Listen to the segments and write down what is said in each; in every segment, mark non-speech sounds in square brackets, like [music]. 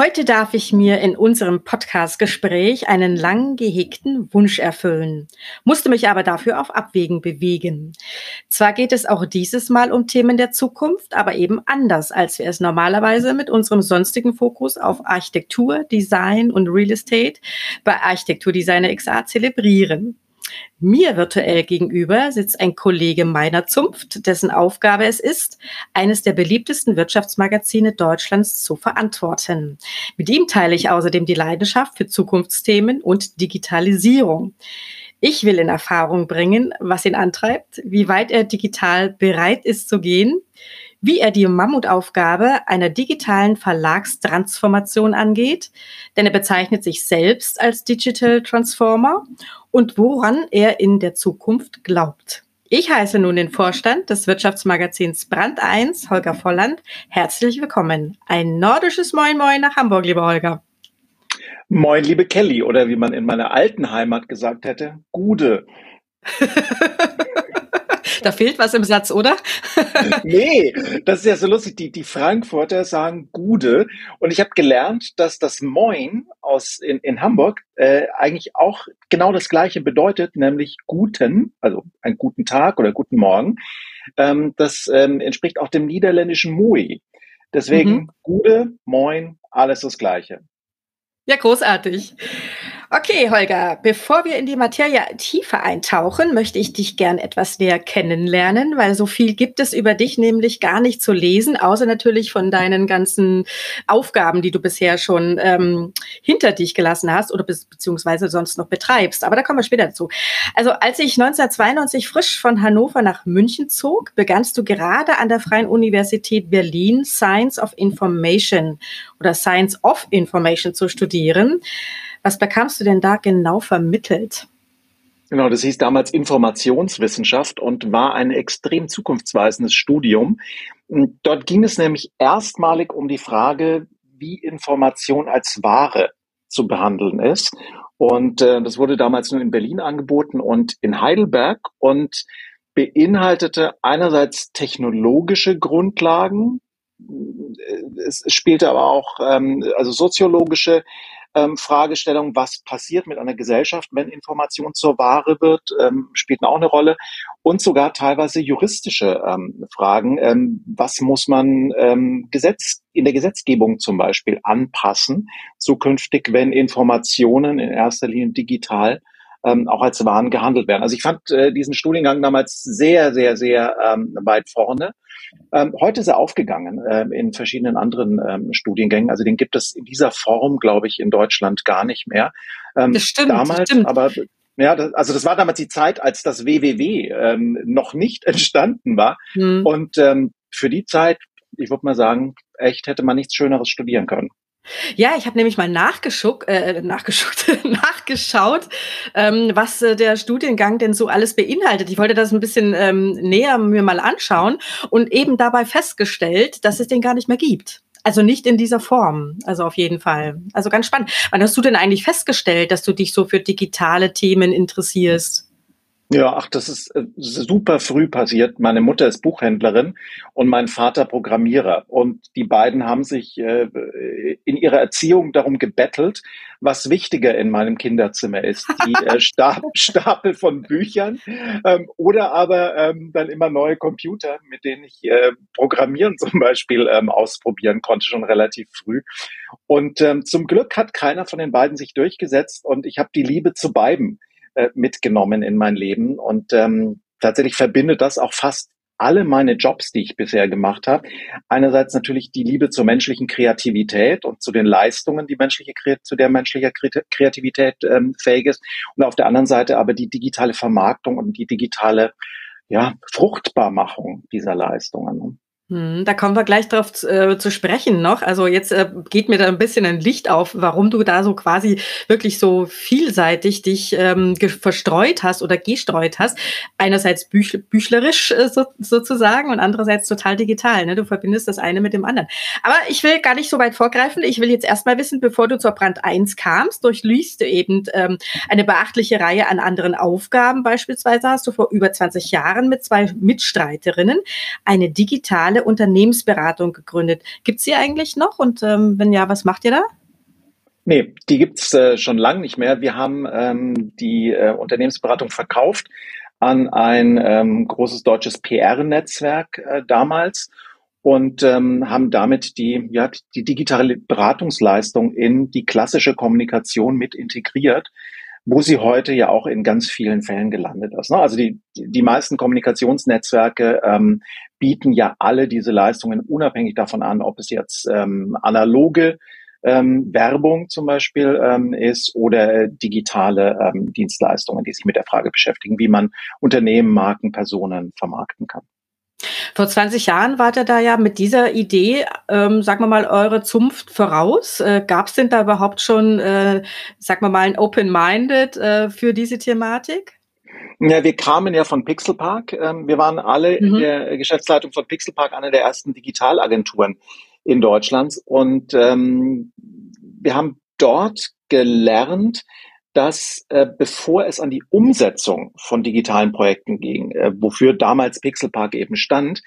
Heute darf ich mir in unserem Podcast-Gespräch einen lang gehegten Wunsch erfüllen, musste mich aber dafür auf Abwägen bewegen. Zwar geht es auch dieses Mal um Themen der Zukunft, aber eben anders, als wir es normalerweise mit unserem sonstigen Fokus auf Architektur, Design und Real Estate bei Architekturdesigner XA zelebrieren. Mir virtuell gegenüber sitzt ein Kollege meiner Zunft, dessen Aufgabe es ist, eines der beliebtesten Wirtschaftsmagazine Deutschlands zu verantworten. Mit ihm teile ich außerdem die Leidenschaft für Zukunftsthemen und Digitalisierung. Ich will in Erfahrung bringen, was ihn antreibt, wie weit er digital bereit ist zu gehen, wie er die Mammutaufgabe einer digitalen Verlagstransformation angeht, denn er bezeichnet sich selbst als Digital Transformer und woran er in der Zukunft glaubt. Ich heiße nun den Vorstand des Wirtschaftsmagazins Brand 1, Holger Volland. Herzlich willkommen. Ein nordisches Moin Moin nach Hamburg, lieber Holger. Moin, liebe Kelly, oder wie man in meiner alten Heimat gesagt hätte, Gude. [laughs] Da fehlt was im Satz, oder? [laughs] nee, das ist ja so lustig. Die, die Frankfurter sagen Gude. Und ich habe gelernt, dass das Moin aus in, in Hamburg äh, eigentlich auch genau das Gleiche bedeutet, nämlich guten, also einen guten Tag oder guten Morgen. Ähm, das ähm, entspricht auch dem niederländischen Moi. Deswegen mhm. Gude, Moin, alles das Gleiche. Ja, großartig. Okay, Holger, bevor wir in die Materie tiefer eintauchen, möchte ich dich gern etwas näher kennenlernen, weil so viel gibt es über dich nämlich gar nicht zu lesen, außer natürlich von deinen ganzen Aufgaben, die du bisher schon ähm, hinter dich gelassen hast oder be beziehungsweise sonst noch betreibst. Aber da kommen wir später dazu. Also als ich 1992 frisch von Hannover nach München zog, begannst du gerade an der Freien Universität Berlin Science of Information oder Science of Information zu studieren. Was bekamst du denn da genau vermittelt? Genau, das hieß damals Informationswissenschaft und war ein extrem zukunftsweisendes Studium. Dort ging es nämlich erstmalig um die Frage, wie Information als Ware zu behandeln ist. Und äh, das wurde damals nur in Berlin angeboten und in Heidelberg und beinhaltete einerseits technologische Grundlagen, es spielte aber auch ähm, also soziologische ähm, Fragestellung, was passiert mit einer Gesellschaft, wenn Information zur Ware wird, ähm, spielten auch eine Rolle. Und sogar teilweise juristische ähm, Fragen. Ähm, was muss man ähm, Gesetz, in der Gesetzgebung zum Beispiel anpassen, zukünftig, wenn Informationen in erster Linie digital ähm, auch als Waren gehandelt werden. Also ich fand äh, diesen Studiengang damals sehr, sehr, sehr ähm, weit vorne. Ähm, heute ist er aufgegangen äh, in verschiedenen anderen ähm, Studiengängen. Also den gibt es in dieser Form, glaube ich, in Deutschland gar nicht mehr. Ähm, das stimmt. Damals, das stimmt. aber ja, das, also das war damals die Zeit, als das WWW ähm, noch nicht [laughs] entstanden war. Hm. Und ähm, für die Zeit, ich würde mal sagen, echt hätte man nichts Schöneres studieren können. Ja, ich habe nämlich mal nachgeschuckt, äh, nachgeschuckt, [laughs] nachgeschaut, ähm, was äh, der Studiengang denn so alles beinhaltet. Ich wollte das ein bisschen ähm, näher mir mal anschauen und eben dabei festgestellt, dass es den gar nicht mehr gibt. Also nicht in dieser Form, also auf jeden Fall. Also ganz spannend. Wann hast du denn eigentlich festgestellt, dass du dich so für digitale Themen interessierst? Ja, ach, das ist äh, super früh passiert. Meine Mutter ist Buchhändlerin und mein Vater Programmierer. Und die beiden haben sich äh, in ihrer Erziehung darum gebettelt, was wichtiger in meinem Kinderzimmer ist. Die äh, [laughs] Stapel von Büchern ähm, oder aber ähm, dann immer neue Computer, mit denen ich äh, Programmieren zum Beispiel ähm, ausprobieren konnte, schon relativ früh. Und ähm, zum Glück hat keiner von den beiden sich durchgesetzt und ich habe die Liebe zu beiden äh, mitgenommen in mein Leben. Und ähm, tatsächlich verbindet das auch fast alle meine Jobs, die ich bisher gemacht habe. Einerseits natürlich die Liebe zur menschlichen Kreativität und zu den Leistungen, die menschliche, zu der menschliche Kreativität ähm, fähig ist. Und auf der anderen Seite aber die digitale Vermarktung und die digitale ja, Fruchtbarmachung dieser Leistungen. Hm, da kommen wir gleich drauf äh, zu sprechen noch. Also jetzt äh, geht mir da ein bisschen ein Licht auf, warum du da so quasi wirklich so vielseitig dich ähm, verstreut hast oder gestreut hast. Einerseits büch büchlerisch äh, so, sozusagen und andererseits total digital. Ne? Du verbindest das eine mit dem anderen. Aber ich will gar nicht so weit vorgreifen. Ich will jetzt erstmal wissen, bevor du zur Brand 1 kamst, durchliest du eben ähm, eine beachtliche Reihe an anderen Aufgaben. Beispielsweise hast du vor über 20 Jahren mit zwei Mitstreiterinnen eine digitale digitale Unternehmensberatung gegründet. Gibt es die eigentlich noch? Und ähm, wenn ja, was macht ihr da? Nee, die gibt's äh, schon lange nicht mehr. Wir haben ähm, die äh, Unternehmensberatung verkauft an ein ähm, großes deutsches PR-Netzwerk äh, damals und ähm, haben damit die, ja, die digitale Beratungsleistung in die klassische Kommunikation mit integriert, wo sie heute ja auch in ganz vielen Fällen gelandet ist. Ne? Also die, die meisten Kommunikationsnetzwerke ähm, bieten ja alle diese Leistungen unabhängig davon an, ob es jetzt ähm, analoge ähm, Werbung zum Beispiel ähm, ist oder digitale ähm, Dienstleistungen, die sich mit der Frage beschäftigen, wie man Unternehmen, Marken, Personen vermarkten kann. Vor 20 Jahren wart ihr da ja mit dieser Idee, ähm, sagen wir mal, eure Zunft voraus. Äh, Gab es denn da überhaupt schon, äh, sagen wir mal, ein Open-Minded äh, für diese Thematik? Ja, wir kamen ja von Pixelpark. Ähm, wir waren alle mhm. in der Geschäftsleitung von Pixelpark, einer der ersten Digitalagenturen in Deutschland. Und ähm, wir haben dort gelernt, dass äh, bevor es an die Umsetzung von digitalen Projekten ging, äh, wofür damals Pixelpark eben stand,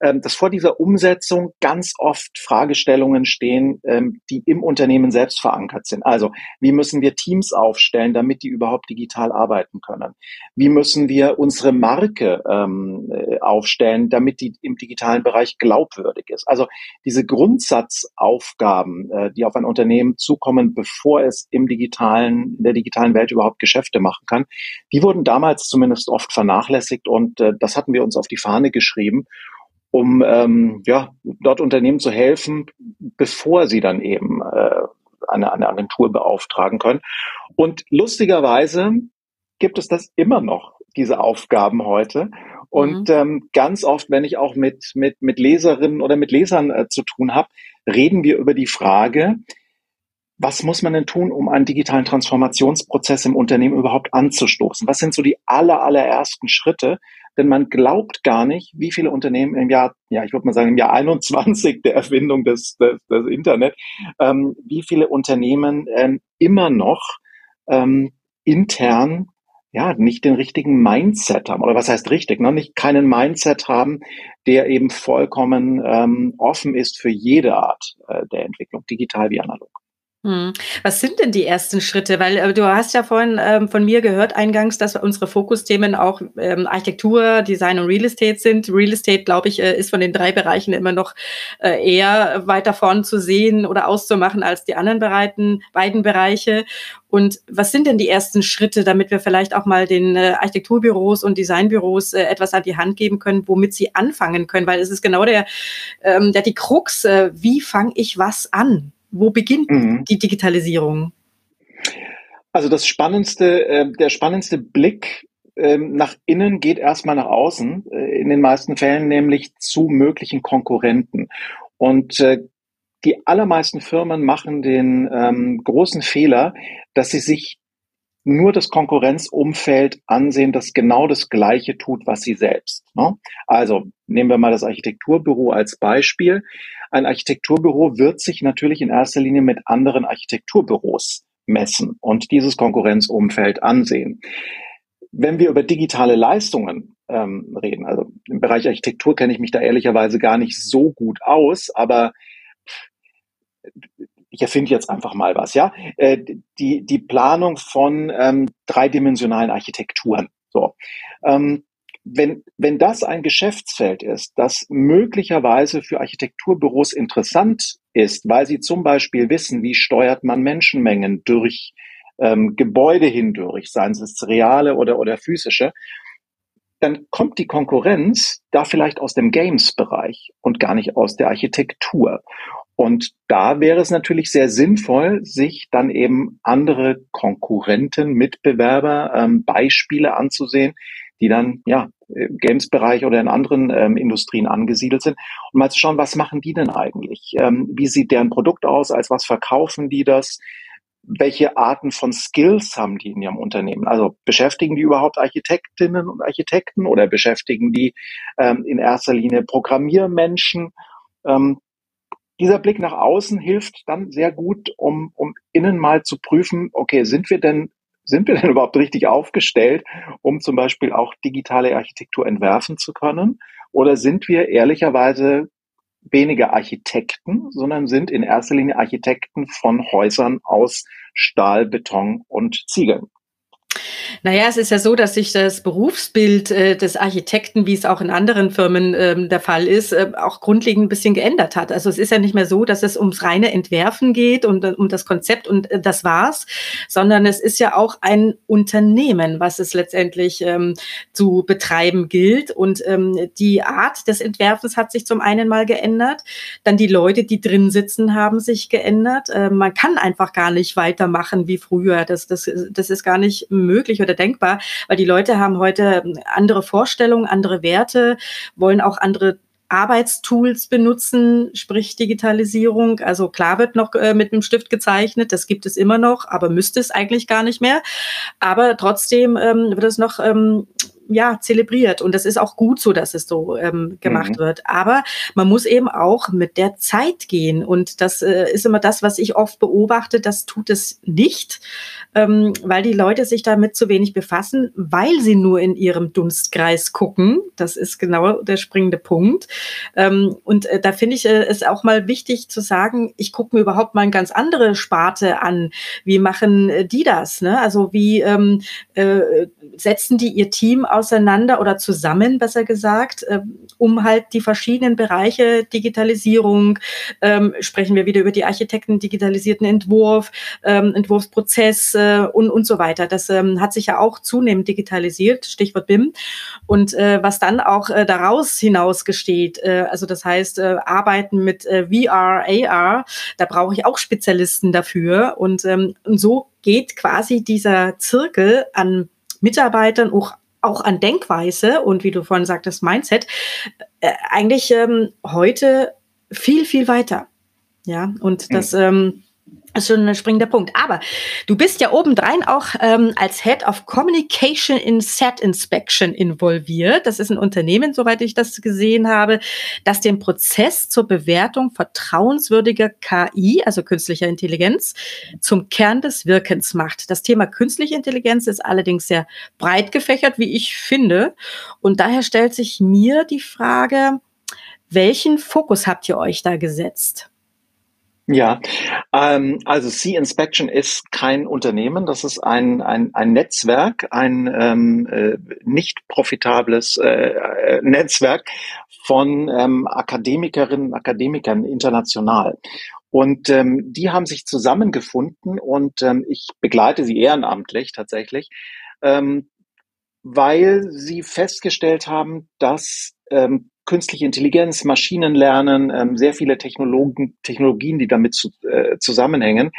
dass vor dieser Umsetzung ganz oft Fragestellungen stehen, ähm, die im Unternehmen selbst verankert sind. Also, wie müssen wir Teams aufstellen, damit die überhaupt digital arbeiten können? Wie müssen wir unsere Marke ähm, äh, aufstellen, damit die im digitalen Bereich glaubwürdig ist? Also, diese Grundsatzaufgaben, äh, die auf ein Unternehmen zukommen, bevor es im digitalen, in der digitalen Welt überhaupt Geschäfte machen kann, die wurden damals zumindest oft vernachlässigt und äh, das hatten wir uns auf die Fahne geschrieben um ähm, ja, dort Unternehmen zu helfen, bevor sie dann eben äh, eine, eine Agentur beauftragen können. Und lustigerweise gibt es das immer noch, diese Aufgaben heute. Und mhm. ähm, ganz oft, wenn ich auch mit, mit, mit Leserinnen oder mit Lesern äh, zu tun habe, reden wir über die Frage, was muss man denn tun, um einen digitalen Transformationsprozess im Unternehmen überhaupt anzustoßen? Was sind so die aller, allerersten Schritte, denn man glaubt gar nicht, wie viele Unternehmen im Jahr, ja, ich würde mal sagen, im Jahr 21 der Erfindung des, des, des Internet, ähm, wie viele Unternehmen ähm, immer noch ähm, intern ja, nicht den richtigen Mindset haben. Oder was heißt richtig? Ne? Nicht keinen Mindset haben, der eben vollkommen ähm, offen ist für jede Art äh, der Entwicklung, digital wie analog. Hm. Was sind denn die ersten Schritte? Weil äh, du hast ja vorhin ähm, von mir gehört eingangs, dass unsere Fokusthemen auch ähm, Architektur, Design und Real Estate sind. Real Estate, glaube ich, äh, ist von den drei Bereichen immer noch äh, eher weiter vorn zu sehen oder auszumachen als die anderen Bereiten, beiden Bereiche. Und was sind denn die ersten Schritte, damit wir vielleicht auch mal den äh, Architekturbüros und Designbüros äh, etwas an die Hand geben können, womit sie anfangen können? Weil es ist genau der, ähm, der die Krux, äh, wie fange ich was an? Wo beginnt mhm. die Digitalisierung? Also das spannendste, äh, der spannendste Blick äh, nach innen geht erstmal nach außen, äh, in den meisten Fällen nämlich zu möglichen Konkurrenten. Und äh, die allermeisten Firmen machen den ähm, großen Fehler, dass sie sich nur das Konkurrenzumfeld ansehen, das genau das Gleiche tut, was sie selbst. Ne? Also nehmen wir mal das Architekturbüro als Beispiel. Ein Architekturbüro wird sich natürlich in erster Linie mit anderen Architekturbüros messen und dieses Konkurrenzumfeld ansehen. Wenn wir über digitale Leistungen ähm, reden, also im Bereich Architektur kenne ich mich da ehrlicherweise gar nicht so gut aus, aber ich erfinde jetzt einfach mal was, ja, äh, die, die Planung von ähm, dreidimensionalen Architekturen. So. Ähm, wenn, wenn das ein Geschäftsfeld ist, das möglicherweise für Architekturbüros interessant ist, weil sie zum Beispiel wissen, wie steuert man Menschenmengen durch ähm, Gebäude hindurch, seien es reale oder, oder physische, dann kommt die Konkurrenz da vielleicht aus dem Games-Bereich und gar nicht aus der Architektur. Und da wäre es natürlich sehr sinnvoll, sich dann eben andere Konkurrenten, Mitbewerber, ähm, Beispiele anzusehen, die dann ja Games-Bereich oder in anderen ähm, Industrien angesiedelt sind und mal zu schauen, was machen die denn eigentlich? Ähm, wie sieht deren Produkt aus? Als was verkaufen die das? Welche Arten von Skills haben die in ihrem Unternehmen? Also beschäftigen die überhaupt Architektinnen und Architekten oder beschäftigen die ähm, in erster Linie Programmiermenschen? Ähm, dieser Blick nach außen hilft dann sehr gut, um, um innen mal zu prüfen, okay, sind wir denn, sind wir denn [laughs] überhaupt richtig aufgestellt, um zum Beispiel auch digitale Architektur entwerfen zu können? Oder sind wir ehrlicherweise weniger Architekten, sondern sind in erster Linie Architekten von Häusern aus Stahl, Beton und Ziegeln. Naja, es ist ja so, dass sich das Berufsbild äh, des Architekten, wie es auch in anderen Firmen ähm, der Fall ist, äh, auch grundlegend ein bisschen geändert hat. Also es ist ja nicht mehr so, dass es ums reine Entwerfen geht und äh, um das Konzept und äh, das war's, sondern es ist ja auch ein Unternehmen, was es letztendlich ähm, zu betreiben gilt. Und ähm, die Art des Entwerfens hat sich zum einen mal geändert, dann die Leute, die drin sitzen, haben sich geändert. Äh, man kann einfach gar nicht weitermachen wie früher. Das, das, das ist gar nicht möglich oder denkbar, weil die Leute haben heute andere Vorstellungen, andere Werte, wollen auch andere Arbeitstools benutzen, sprich Digitalisierung. Also klar wird noch äh, mit einem Stift gezeichnet, das gibt es immer noch, aber müsste es eigentlich gar nicht mehr. Aber trotzdem ähm, wird es noch ähm, ja, zelebriert. Und das ist auch gut so, dass es so ähm, gemacht mhm. wird. Aber man muss eben auch mit der Zeit gehen. Und das äh, ist immer das, was ich oft beobachte. Das tut es nicht, ähm, weil die Leute sich damit zu wenig befassen, weil sie nur in ihrem Dunstkreis gucken. Das ist genau der springende Punkt. Ähm, und äh, da finde ich äh, es auch mal wichtig zu sagen, ich gucke mir überhaupt mal eine ganz andere Sparte an. Wie machen äh, die das? Ne? Also wie ähm, äh, setzen die ihr Team auseinander oder zusammen, besser gesagt, äh, um halt die verschiedenen Bereiche Digitalisierung, ähm, sprechen wir wieder über die Architekten, digitalisierten Entwurf, ähm, Entwurfsprozess äh, und, und so weiter. Das ähm, hat sich ja auch zunehmend digitalisiert, Stichwort BIM. Und äh, was dann auch äh, daraus hinaus gesteht, äh, also das heißt, äh, arbeiten mit äh, VR, AR, da brauche ich auch Spezialisten dafür. Und, ähm, und so geht quasi dieser Zirkel an Mitarbeitern auch auch an Denkweise und wie du vorhin sagtest, Mindset, äh, eigentlich ähm, heute viel, viel weiter. Ja, und das, mhm. ähm, das ist schon ein springender Punkt. Aber du bist ja obendrein auch ähm, als Head of Communication in Set Inspection involviert. Das ist ein Unternehmen, soweit ich das gesehen habe, das den Prozess zur Bewertung vertrauenswürdiger KI, also künstlicher Intelligenz, zum Kern des Wirkens macht. Das Thema künstliche Intelligenz ist allerdings sehr breit gefächert, wie ich finde. Und daher stellt sich mir die Frage, welchen Fokus habt ihr euch da gesetzt? Ja, ähm, also Sea Inspection ist kein Unternehmen, das ist ein, ein, ein Netzwerk, ein ähm, äh, nicht profitables äh, äh, Netzwerk von ähm, Akademikerinnen und Akademikern international. Und ähm, die haben sich zusammengefunden und ähm, ich begleite sie ehrenamtlich tatsächlich, ähm, weil sie festgestellt haben, dass ähm, künstliche Intelligenz, Maschinenlernen, ähm, sehr viele Technologen, Technologien, die damit zu, äh, zusammenhängen,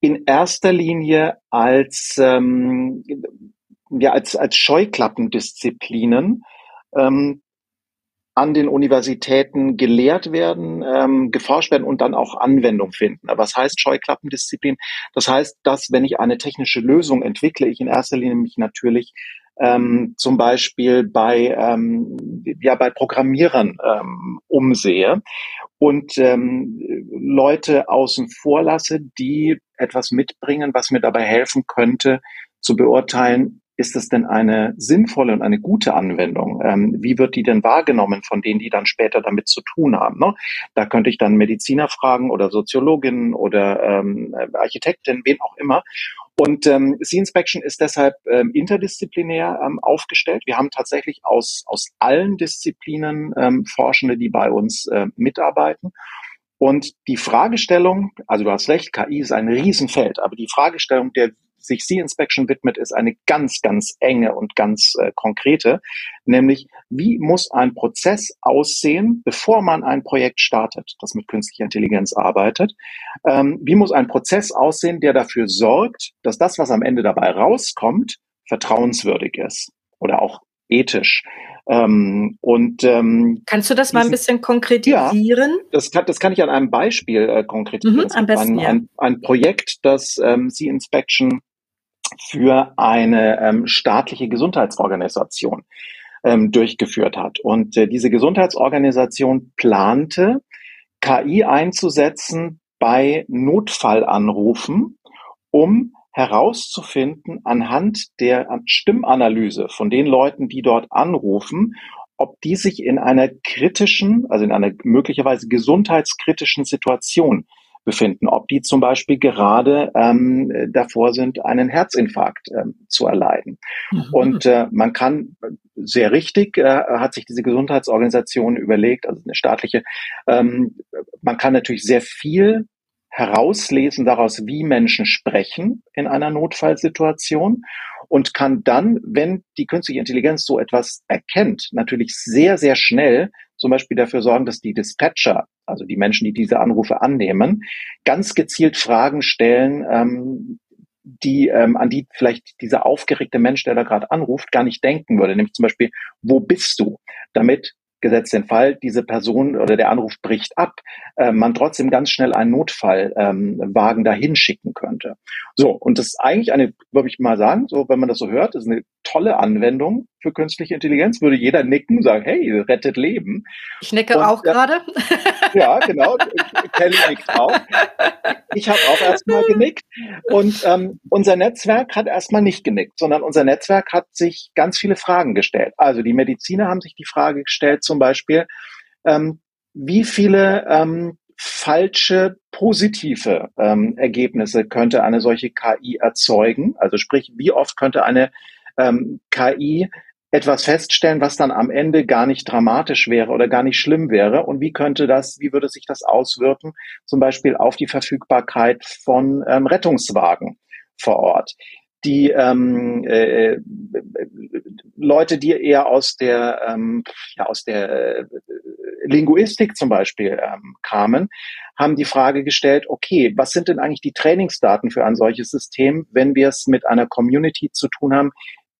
in erster Linie als, ähm, ja, als, als Scheuklappendisziplinen ähm, an den Universitäten gelehrt werden, ähm, geforscht werden und dann auch Anwendung finden. Aber was heißt Scheuklappendisziplin? Das heißt, dass wenn ich eine technische Lösung entwickle, ich in erster Linie mich natürlich ähm, zum Beispiel bei, ähm, ja, bei Programmierern ähm, umsehe und ähm, Leute außen vor lasse, die etwas mitbringen, was mir dabei helfen könnte, zu beurteilen, ist es denn eine sinnvolle und eine gute Anwendung? Ähm, wie wird die denn wahrgenommen von denen, die dann später damit zu tun haben? Ne? Da könnte ich dann Mediziner fragen oder Soziologinnen oder ähm, Architektin, wen auch immer. Und ähm, C-Inspection ist deshalb ähm, interdisziplinär ähm, aufgestellt. Wir haben tatsächlich aus, aus allen Disziplinen ähm, Forschende, die bei uns äh, mitarbeiten. Und die Fragestellung, also du hast recht, KI ist ein Riesenfeld, aber die Fragestellung der sich C-Inspection widmet, ist eine ganz, ganz enge und ganz äh, konkrete, nämlich wie muss ein Prozess aussehen, bevor man ein Projekt startet, das mit künstlicher Intelligenz arbeitet. Ähm, wie muss ein Prozess aussehen, der dafür sorgt, dass das, was am Ende dabei rauskommt, vertrauenswürdig ist oder auch ethisch. Ähm, und ähm, kannst du das mal ein bisschen konkretisieren? Ja, das kann, das kann ich an einem Beispiel äh, konkretisieren. Mhm, am besten, ein, ja. ein, ein Projekt, das ähm, Sea Inspection für eine ähm, staatliche Gesundheitsorganisation ähm, durchgeführt hat. Und äh, diese Gesundheitsorganisation plante, KI einzusetzen bei Notfallanrufen, um herauszufinden anhand der Stimmanalyse von den Leuten, die dort anrufen, ob die sich in einer kritischen, also in einer möglicherweise gesundheitskritischen Situation befinden, ob die zum Beispiel gerade ähm, davor sind, einen Herzinfarkt ähm, zu erleiden. Mhm. Und äh, man kann sehr richtig, äh, hat sich diese Gesundheitsorganisation überlegt, also eine staatliche, ähm, man kann natürlich sehr viel herauslesen daraus, wie Menschen sprechen in einer Notfallsituation und kann dann, wenn die künstliche Intelligenz so etwas erkennt, natürlich sehr, sehr schnell zum Beispiel dafür sorgen, dass die Dispatcher, also die Menschen, die diese Anrufe annehmen, ganz gezielt Fragen stellen, ähm, die ähm, an die vielleicht dieser aufgeregte Mensch, der da gerade anruft, gar nicht denken würde. Nämlich zum Beispiel, wo bist du? Damit gesetzt den Fall, diese Person oder der Anruf bricht ab, äh, man trotzdem ganz schnell einen Notfallwagen ähm, dahin schicken könnte. So, und das ist eigentlich eine, würde ich mal sagen, so wenn man das so hört, ist eine tolle Anwendung für künstliche Intelligenz. Würde jeder nicken, sagen, hey, rettet Leben. Ich nicke und, auch äh, gerade. Ja, genau. Kelly nickt auch. Ich habe auch erstmal genickt. Und ähm, unser Netzwerk hat erstmal nicht genickt, sondern unser Netzwerk hat sich ganz viele Fragen gestellt. Also die Mediziner haben sich die Frage gestellt, zum Beispiel, ähm, wie viele ähm, falsche positive ähm, Ergebnisse könnte eine solche KI erzeugen? Also sprich, wie oft könnte eine ähm, KI etwas feststellen, was dann am Ende gar nicht dramatisch wäre oder gar nicht schlimm wäre? Und wie könnte das, wie würde sich das auswirken, zum Beispiel auf die Verfügbarkeit von ähm, Rettungswagen vor Ort? Die ähm, äh, Leute, die eher aus der, ähm, ja, aus der äh, Linguistik zum Beispiel ähm, kamen, haben die Frage gestellt, okay, was sind denn eigentlich die Trainingsdaten für ein solches System, wenn wir es mit einer Community zu tun haben,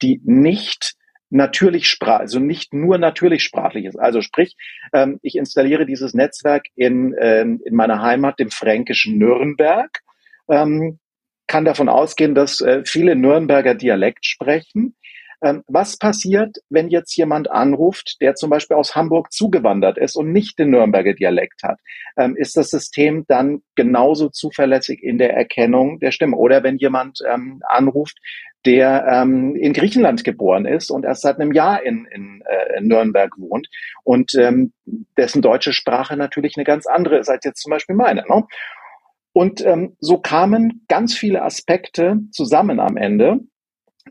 die nicht natürlich sprach, also nicht nur natürlich sprachlich ist. Also sprich, ähm, ich installiere dieses Netzwerk in, ähm, in meiner Heimat, dem fränkischen Nürnberg, ähm, kann davon ausgehen, dass äh, viele Nürnberger Dialekt sprechen. Ähm, was passiert, wenn jetzt jemand anruft, der zum Beispiel aus Hamburg zugewandert ist und nicht den Nürnberger Dialekt hat? Ähm, ist das System dann genauso zuverlässig in der Erkennung der Stimme? Oder wenn jemand ähm, anruft, der ähm, in Griechenland geboren ist und erst seit einem Jahr in, in, äh, in Nürnberg wohnt und ähm, dessen deutsche Sprache natürlich eine ganz andere ist als jetzt zum Beispiel meine. Ne? Und ähm, so kamen ganz viele Aspekte zusammen am Ende,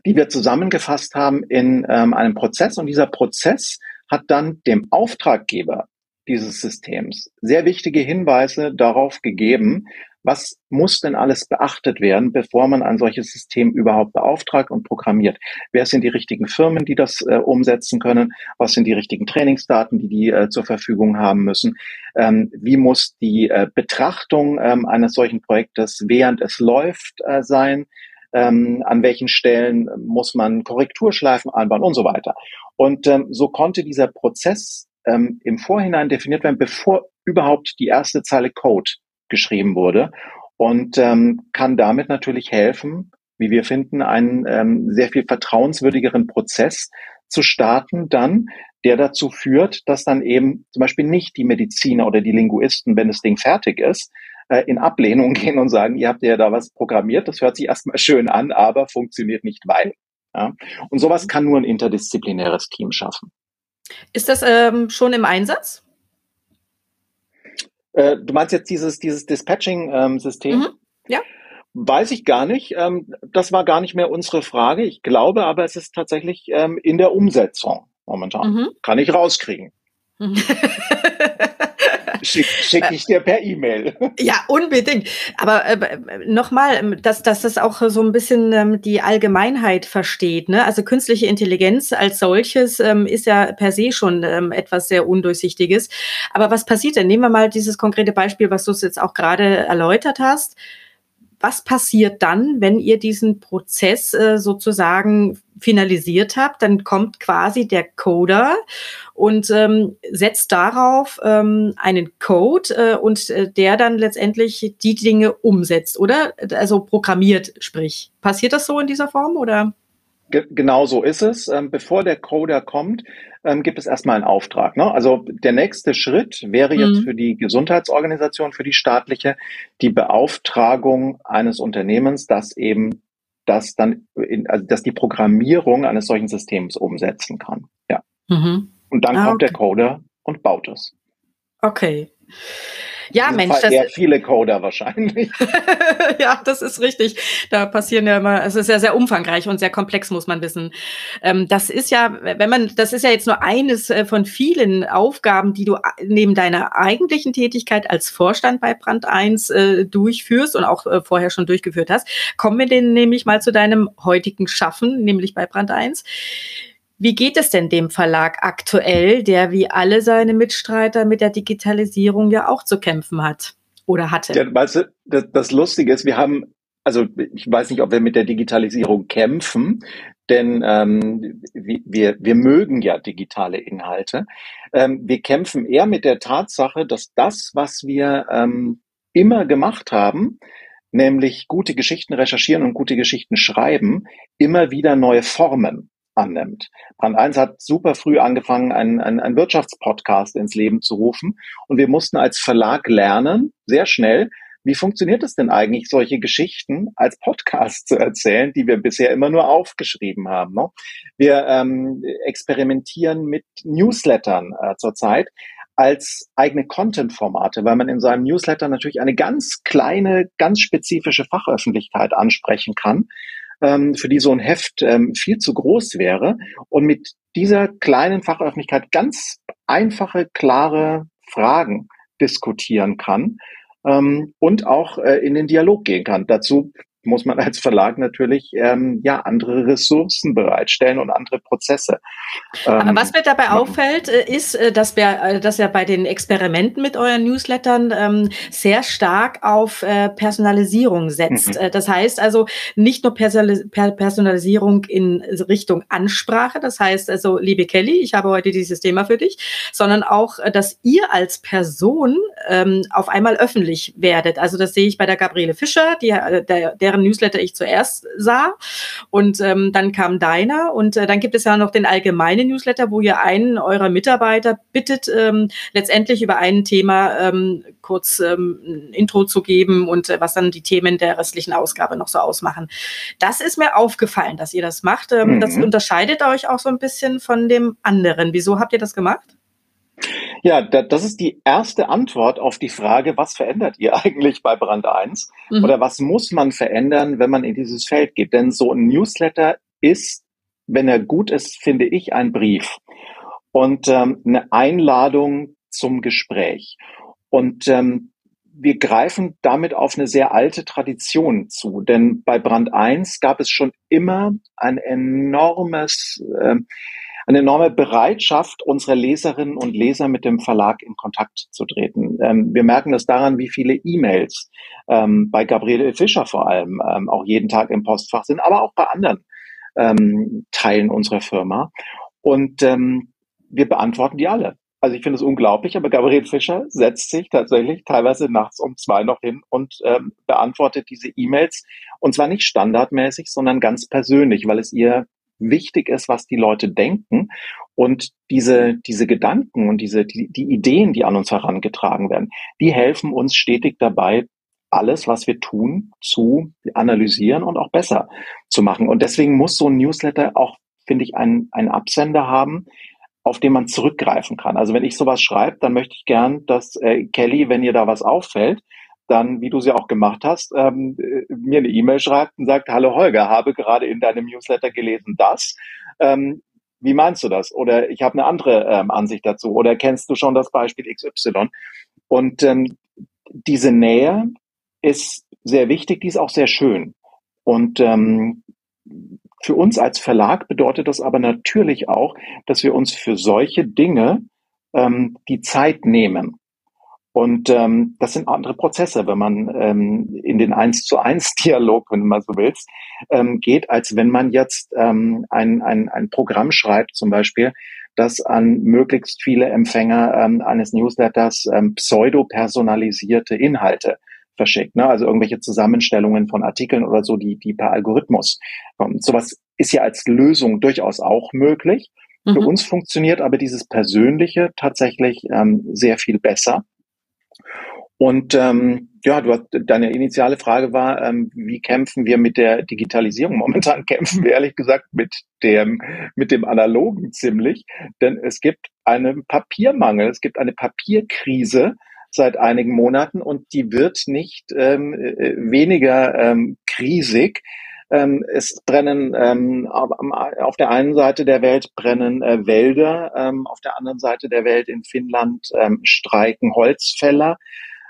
die wir zusammengefasst haben in ähm, einem Prozess. Und dieser Prozess hat dann dem Auftraggeber dieses Systems sehr wichtige Hinweise darauf gegeben, was muss denn alles beachtet werden, bevor man ein solches System überhaupt beauftragt und programmiert? Wer sind die richtigen Firmen, die das äh, umsetzen können? Was sind die richtigen Trainingsdaten, die die äh, zur Verfügung haben müssen? Ähm, wie muss die äh, Betrachtung ähm, eines solchen Projektes, während es läuft, äh, sein? Ähm, an welchen Stellen muss man Korrekturschleifen einbauen und so weiter. Und ähm, so konnte dieser Prozess ähm, im Vorhinein definiert werden, bevor überhaupt die erste Zeile Code geschrieben wurde und ähm, kann damit natürlich helfen, wie wir finden, einen ähm, sehr viel vertrauenswürdigeren Prozess zu starten, dann, der dazu führt, dass dann eben zum Beispiel nicht die Mediziner oder die Linguisten, wenn das Ding fertig ist, in Ablehnung [laughs] gehen und sagen, ihr habt ja da was programmiert, das hört sich erstmal schön an, aber funktioniert nicht, weil. Ja? Und sowas kann nur ein interdisziplinäres Team schaffen. Ist das ähm, schon im Einsatz? Äh, du meinst jetzt dieses, dieses Dispatching-System? Ähm, mhm. Ja. Weiß ich gar nicht. Ähm, das war gar nicht mehr unsere Frage. Ich glaube aber, es ist tatsächlich ähm, in der Umsetzung momentan. Mhm. Kann ich rauskriegen. [laughs] Schicke schick ich dir per E-Mail. [laughs] Ja, unbedingt. Aber äh, nochmal, ähm, dass, dass das auch so ein bisschen ähm, die Allgemeinheit versteht. Ne? Also künstliche Intelligenz als solches ähm, ist ja per se schon ähm, etwas sehr Undurchsichtiges. Aber was passiert denn? Nehmen wir mal dieses konkrete Beispiel, was du jetzt auch gerade erläutert hast was passiert dann, wenn ihr diesen Prozess äh, sozusagen finalisiert habt? Dann kommt quasi der Coder und ähm, setzt darauf ähm, einen Code äh, und äh, der dann letztendlich die Dinge umsetzt, oder? Also programmiert, sprich. Passiert das so in dieser Form oder? genau so ist es. Ähm, bevor der Coder kommt, ähm, gibt es erstmal einen Auftrag. Ne? Also der nächste Schritt wäre jetzt mhm. für die Gesundheitsorganisation, für die staatliche, die Beauftragung eines Unternehmens, das eben das dann, in, also dass die Programmierung eines solchen Systems umsetzen kann. Ja. Mhm. Und dann ah, kommt okay. der Coder und baut es. Okay. Ja, Mensch. Fall das viele Coder wahrscheinlich. [laughs] [laughs] ja, das ist richtig. Da passieren ja immer, es ist ja sehr umfangreich und sehr komplex, muss man wissen. Ähm, das ist ja, wenn man, das ist ja jetzt nur eines äh, von vielen Aufgaben, die du neben deiner eigentlichen Tätigkeit als Vorstand bei Brand 1 äh, durchführst und auch äh, vorher schon durchgeführt hast. Kommen wir denn nämlich mal zu deinem heutigen Schaffen, nämlich bei Brand 1. Wie geht es denn dem Verlag aktuell, der wie alle seine Mitstreiter mit der Digitalisierung ja auch zu kämpfen hat oder hatte? Ja, weißt du, das, das Lustige ist, wir haben, also ich weiß nicht, ob wir mit der Digitalisierung kämpfen, denn ähm, wir, wir mögen ja digitale Inhalte. Ähm, wir kämpfen eher mit der Tatsache, dass das, was wir ähm, immer gemacht haben, nämlich gute Geschichten recherchieren und gute Geschichten schreiben, immer wieder neue Formen annimmt. Brand 1 hat super früh angefangen, einen, einen, einen Wirtschaftspodcast ins Leben zu rufen. Und wir mussten als Verlag lernen, sehr schnell, wie funktioniert es denn eigentlich, solche Geschichten als Podcast zu erzählen, die wir bisher immer nur aufgeschrieben haben? Ne? Wir ähm, experimentieren mit Newslettern äh, zurzeit als eigene Content-Formate, weil man in seinem Newsletter natürlich eine ganz kleine, ganz spezifische Fachöffentlichkeit ansprechen kann ähm, für die so ein Heft ähm, viel zu groß wäre und mit dieser kleinen Fachöffentlichkeit ganz einfache, klare Fragen diskutieren kann ähm, und auch äh, in den Dialog gehen kann. Dazu muss man als Verlag natürlich ähm, ja andere Ressourcen bereitstellen und andere Prozesse. Ähm, was mir dabei machen. auffällt, äh, ist, äh, dass wir, äh, dass ja bei den Experimenten mit euren Newslettern ähm, sehr stark auf äh, Personalisierung setzt. Mhm. Das heißt also nicht nur Personalisierung in Richtung Ansprache, das heißt also, liebe Kelly, ich habe heute dieses Thema für dich, sondern auch, dass ihr als Person ähm, auf einmal öffentlich werdet. Also das sehe ich bei der Gabriele Fischer, die, der, der deren Newsletter ich zuerst sah. Und ähm, dann kam deiner. Und äh, dann gibt es ja noch den allgemeinen Newsletter, wo ihr einen eurer Mitarbeiter bittet, ähm, letztendlich über ein Thema ähm, kurz ähm, ein Intro zu geben und äh, was dann die Themen der restlichen Ausgabe noch so ausmachen. Das ist mir aufgefallen, dass ihr das macht. Ähm, mhm. Das unterscheidet euch auch so ein bisschen von dem anderen. Wieso habt ihr das gemacht? Ja, da, das ist die erste Antwort auf die Frage, was verändert ihr [laughs] eigentlich bei Brand 1? Mhm. Oder was muss man verändern, wenn man in dieses Feld geht? Denn so ein Newsletter ist, wenn er gut ist, finde ich, ein Brief und ähm, eine Einladung zum Gespräch. Und ähm, wir greifen damit auf eine sehr alte Tradition zu, denn bei Brand 1 gab es schon immer ein enormes äh, eine enorme Bereitschaft unserer Leserinnen und Leser mit dem Verlag in Kontakt zu treten. Ähm, wir merken das daran, wie viele E-Mails ähm, bei Gabriele Fischer vor allem ähm, auch jeden Tag im Postfach sind, aber auch bei anderen ähm, Teilen unserer Firma. Und ähm, wir beantworten die alle. Also ich finde es unglaublich, aber Gabriele Fischer setzt sich tatsächlich teilweise nachts um zwei noch hin und ähm, beantwortet diese E-Mails. Und zwar nicht standardmäßig, sondern ganz persönlich, weil es ihr wichtig ist, was die Leute denken. Und diese, diese Gedanken und diese, die, die Ideen, die an uns herangetragen werden, die helfen uns stetig dabei, alles, was wir tun, zu analysieren und auch besser zu machen. Und deswegen muss so ein Newsletter auch, finde ich, einen, einen Absender haben, auf den man zurückgreifen kann. Also wenn ich sowas schreibe, dann möchte ich gern, dass äh, Kelly, wenn ihr da was auffällt, dann, wie du sie auch gemacht hast, ähm, äh, mir eine E-Mail schreibt und sagt, hallo Holger, habe gerade in deinem Newsletter gelesen das. Ähm, wie meinst du das? Oder ich habe eine andere ähm, Ansicht dazu. Oder kennst du schon das Beispiel XY? Und ähm, diese Nähe ist sehr wichtig, die ist auch sehr schön. Und ähm, für uns als Verlag bedeutet das aber natürlich auch, dass wir uns für solche Dinge ähm, die Zeit nehmen. Und ähm, das sind andere Prozesse, wenn man ähm, in den eins zu eins [laughs] Dialog, wenn du mal so willst, ähm, geht, als wenn man jetzt ähm, ein, ein, ein Programm schreibt, zum Beispiel, das an möglichst viele Empfänger ähm, eines Newsletters ähm, pseudo-personalisierte Inhalte verschickt. Ne? Also irgendwelche Zusammenstellungen von Artikeln oder so, die, die per Algorithmus kommen. Sowas ist ja als Lösung durchaus auch möglich. Mhm. Für uns funktioniert aber dieses Persönliche tatsächlich ähm, sehr viel besser. Und ähm, Ja, du hast, deine initiale Frage war, ähm, wie kämpfen wir mit der Digitalisierung? [laughs] Momentan kämpfen wir ehrlich gesagt mit dem, mit dem Analogen ziemlich, denn es gibt einen Papiermangel, es gibt eine Papierkrise seit einigen Monaten und die wird nicht ähm, äh, weniger ähm, krisig. Ähm, es brennen ähm, auf der einen Seite der Welt brennen äh, Wälder, ähm, auf der anderen Seite der Welt in Finnland ähm, streiken Holzfäller.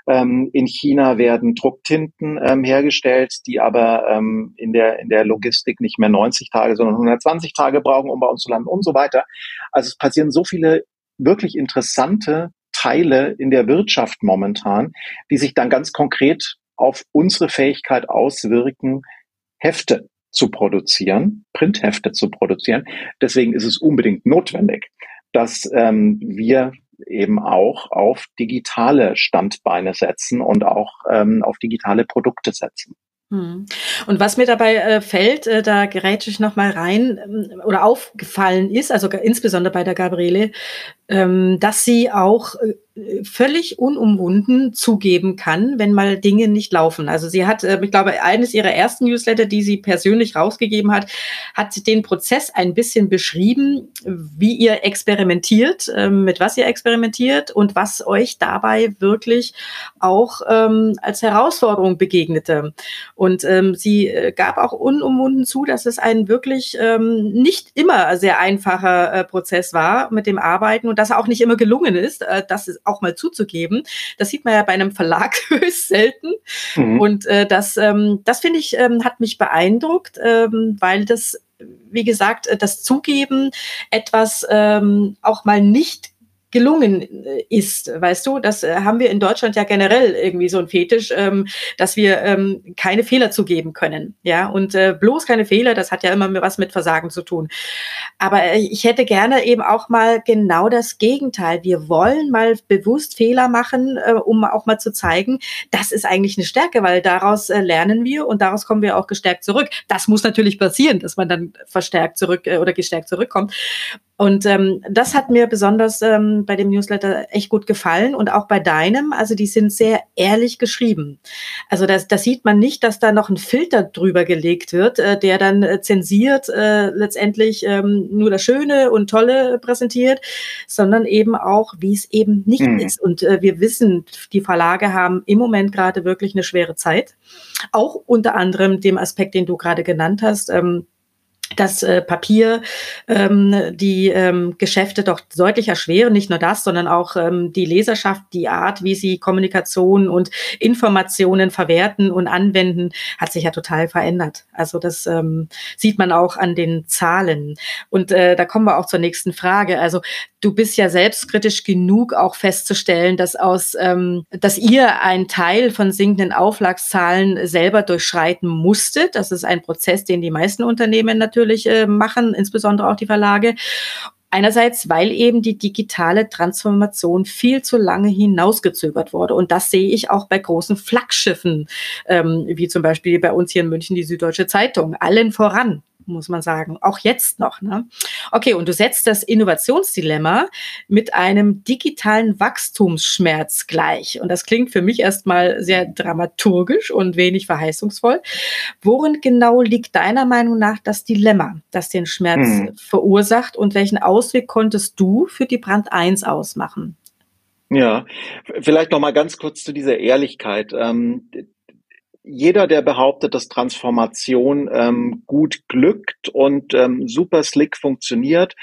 Ähm, in China werden Drucktinten ähm, hergestellt, die aber ähm, in, der, in der Logistik nicht mehr 90 Tage, sondern 120 Tage brauchen, um bei uns zu landen und so weiter. Also es passieren so viele wirklich interessante Teile in der Wirtschaft momentan, die sich dann ganz konkret auf unsere Fähigkeit auswirken, Hefte zu produzieren, Printhefte zu produzieren. Deswegen ist es unbedingt notwendig, dass ähm, wir eben auch auf digitale Standbeine setzen und auch ähm, auf digitale Produkte setzen. Hm. Und was mir dabei äh, fällt, äh, da gerät ich noch mal rein ähm, oder aufgefallen ist, also insbesondere bei der Gabriele, ähm, dass sie auch äh, völlig unumwunden zugeben kann, wenn mal Dinge nicht laufen. Also sie hat, äh, ich glaube, eines ihrer ersten Newsletter, die sie persönlich rausgegeben hat, hat den Prozess ein bisschen beschrieben, wie ihr experimentiert, ähm, mit was ihr experimentiert und was euch dabei wirklich auch ähm, als Herausforderung begegnete. Und ähm, sie äh, gab auch unumwunden zu, dass es ein wirklich ähm, nicht immer sehr einfacher äh, Prozess war mit dem Arbeiten und dass er auch nicht immer gelungen ist. Äh, das ist auch mal zuzugeben. Das sieht man ja bei einem Verlag [laughs] höchst selten. Mhm. Und äh, das, ähm, das finde ich, ähm, hat mich beeindruckt, ähm, weil das, wie gesagt, äh, das Zugeben, etwas ähm, auch mal nicht gelungen äh, ist. Weißt du, das äh, haben wir in Deutschland ja generell irgendwie so ein Fetisch, ähm, dass wir ähm, keine Fehler zugeben können. Ja, und äh, bloß keine Fehler, das hat ja immer was mit Versagen zu tun. Aber äh, ich hätte gerne eben auch mal genau das Gegenteil. Wir wollen mal bewusst Fehler machen, äh, um auch mal zu zeigen, das ist eigentlich eine Stärke, weil daraus äh, lernen wir und daraus kommen wir auch gestärkt zurück. Das muss natürlich passieren, dass man dann verstärkt zurück äh, oder gestärkt zurückkommt. Und ähm, das hat mir besonders ähm, bei dem Newsletter echt gut gefallen und auch bei deinem. Also die sind sehr ehrlich geschrieben. Also das, das sieht man nicht, dass da noch ein Filter drüber gelegt wird, äh, der dann äh, zensiert äh, letztendlich ähm, nur das Schöne und Tolle präsentiert, sondern eben auch, wie es eben nicht mhm. ist. Und äh, wir wissen, die Verlage haben im Moment gerade wirklich eine schwere Zeit. Auch unter anderem dem Aspekt, den du gerade genannt hast. Ähm, das äh, Papier ähm, die ähm, Geschäfte doch deutlich erschweren. Nicht nur das, sondern auch ähm, die Leserschaft, die Art, wie sie Kommunikation und Informationen verwerten und anwenden, hat sich ja total verändert. Also das ähm, sieht man auch an den Zahlen. Und äh, da kommen wir auch zur nächsten Frage. Also du bist ja selbstkritisch genug, auch festzustellen, dass aus, ähm, dass ihr einen Teil von sinkenden Auflagszahlen selber durchschreiten musstet. Das ist ein Prozess, den die meisten Unternehmen natürlich äh, machen, insbesondere auch die Verlage. Einerseits, weil eben die digitale Transformation viel zu lange hinausgezögert wurde. Und das sehe ich auch bei großen Flaggschiffen, ähm, wie zum Beispiel bei uns hier in München die Süddeutsche Zeitung, allen voran muss man sagen. Auch jetzt noch. Ne? Okay, und du setzt das Innovationsdilemma mit einem digitalen Wachstumsschmerz gleich. Und das klingt für mich erstmal sehr dramaturgisch und wenig verheißungsvoll. Worin genau liegt deiner Meinung nach das Dilemma, das den Schmerz hm. verursacht und welchen Ausweg konntest du für die Brand 1 ausmachen? Ja, vielleicht noch mal ganz kurz zu dieser Ehrlichkeit. Ähm, jeder, der behauptet, dass Transformation ähm, gut glückt und ähm, super slick funktioniert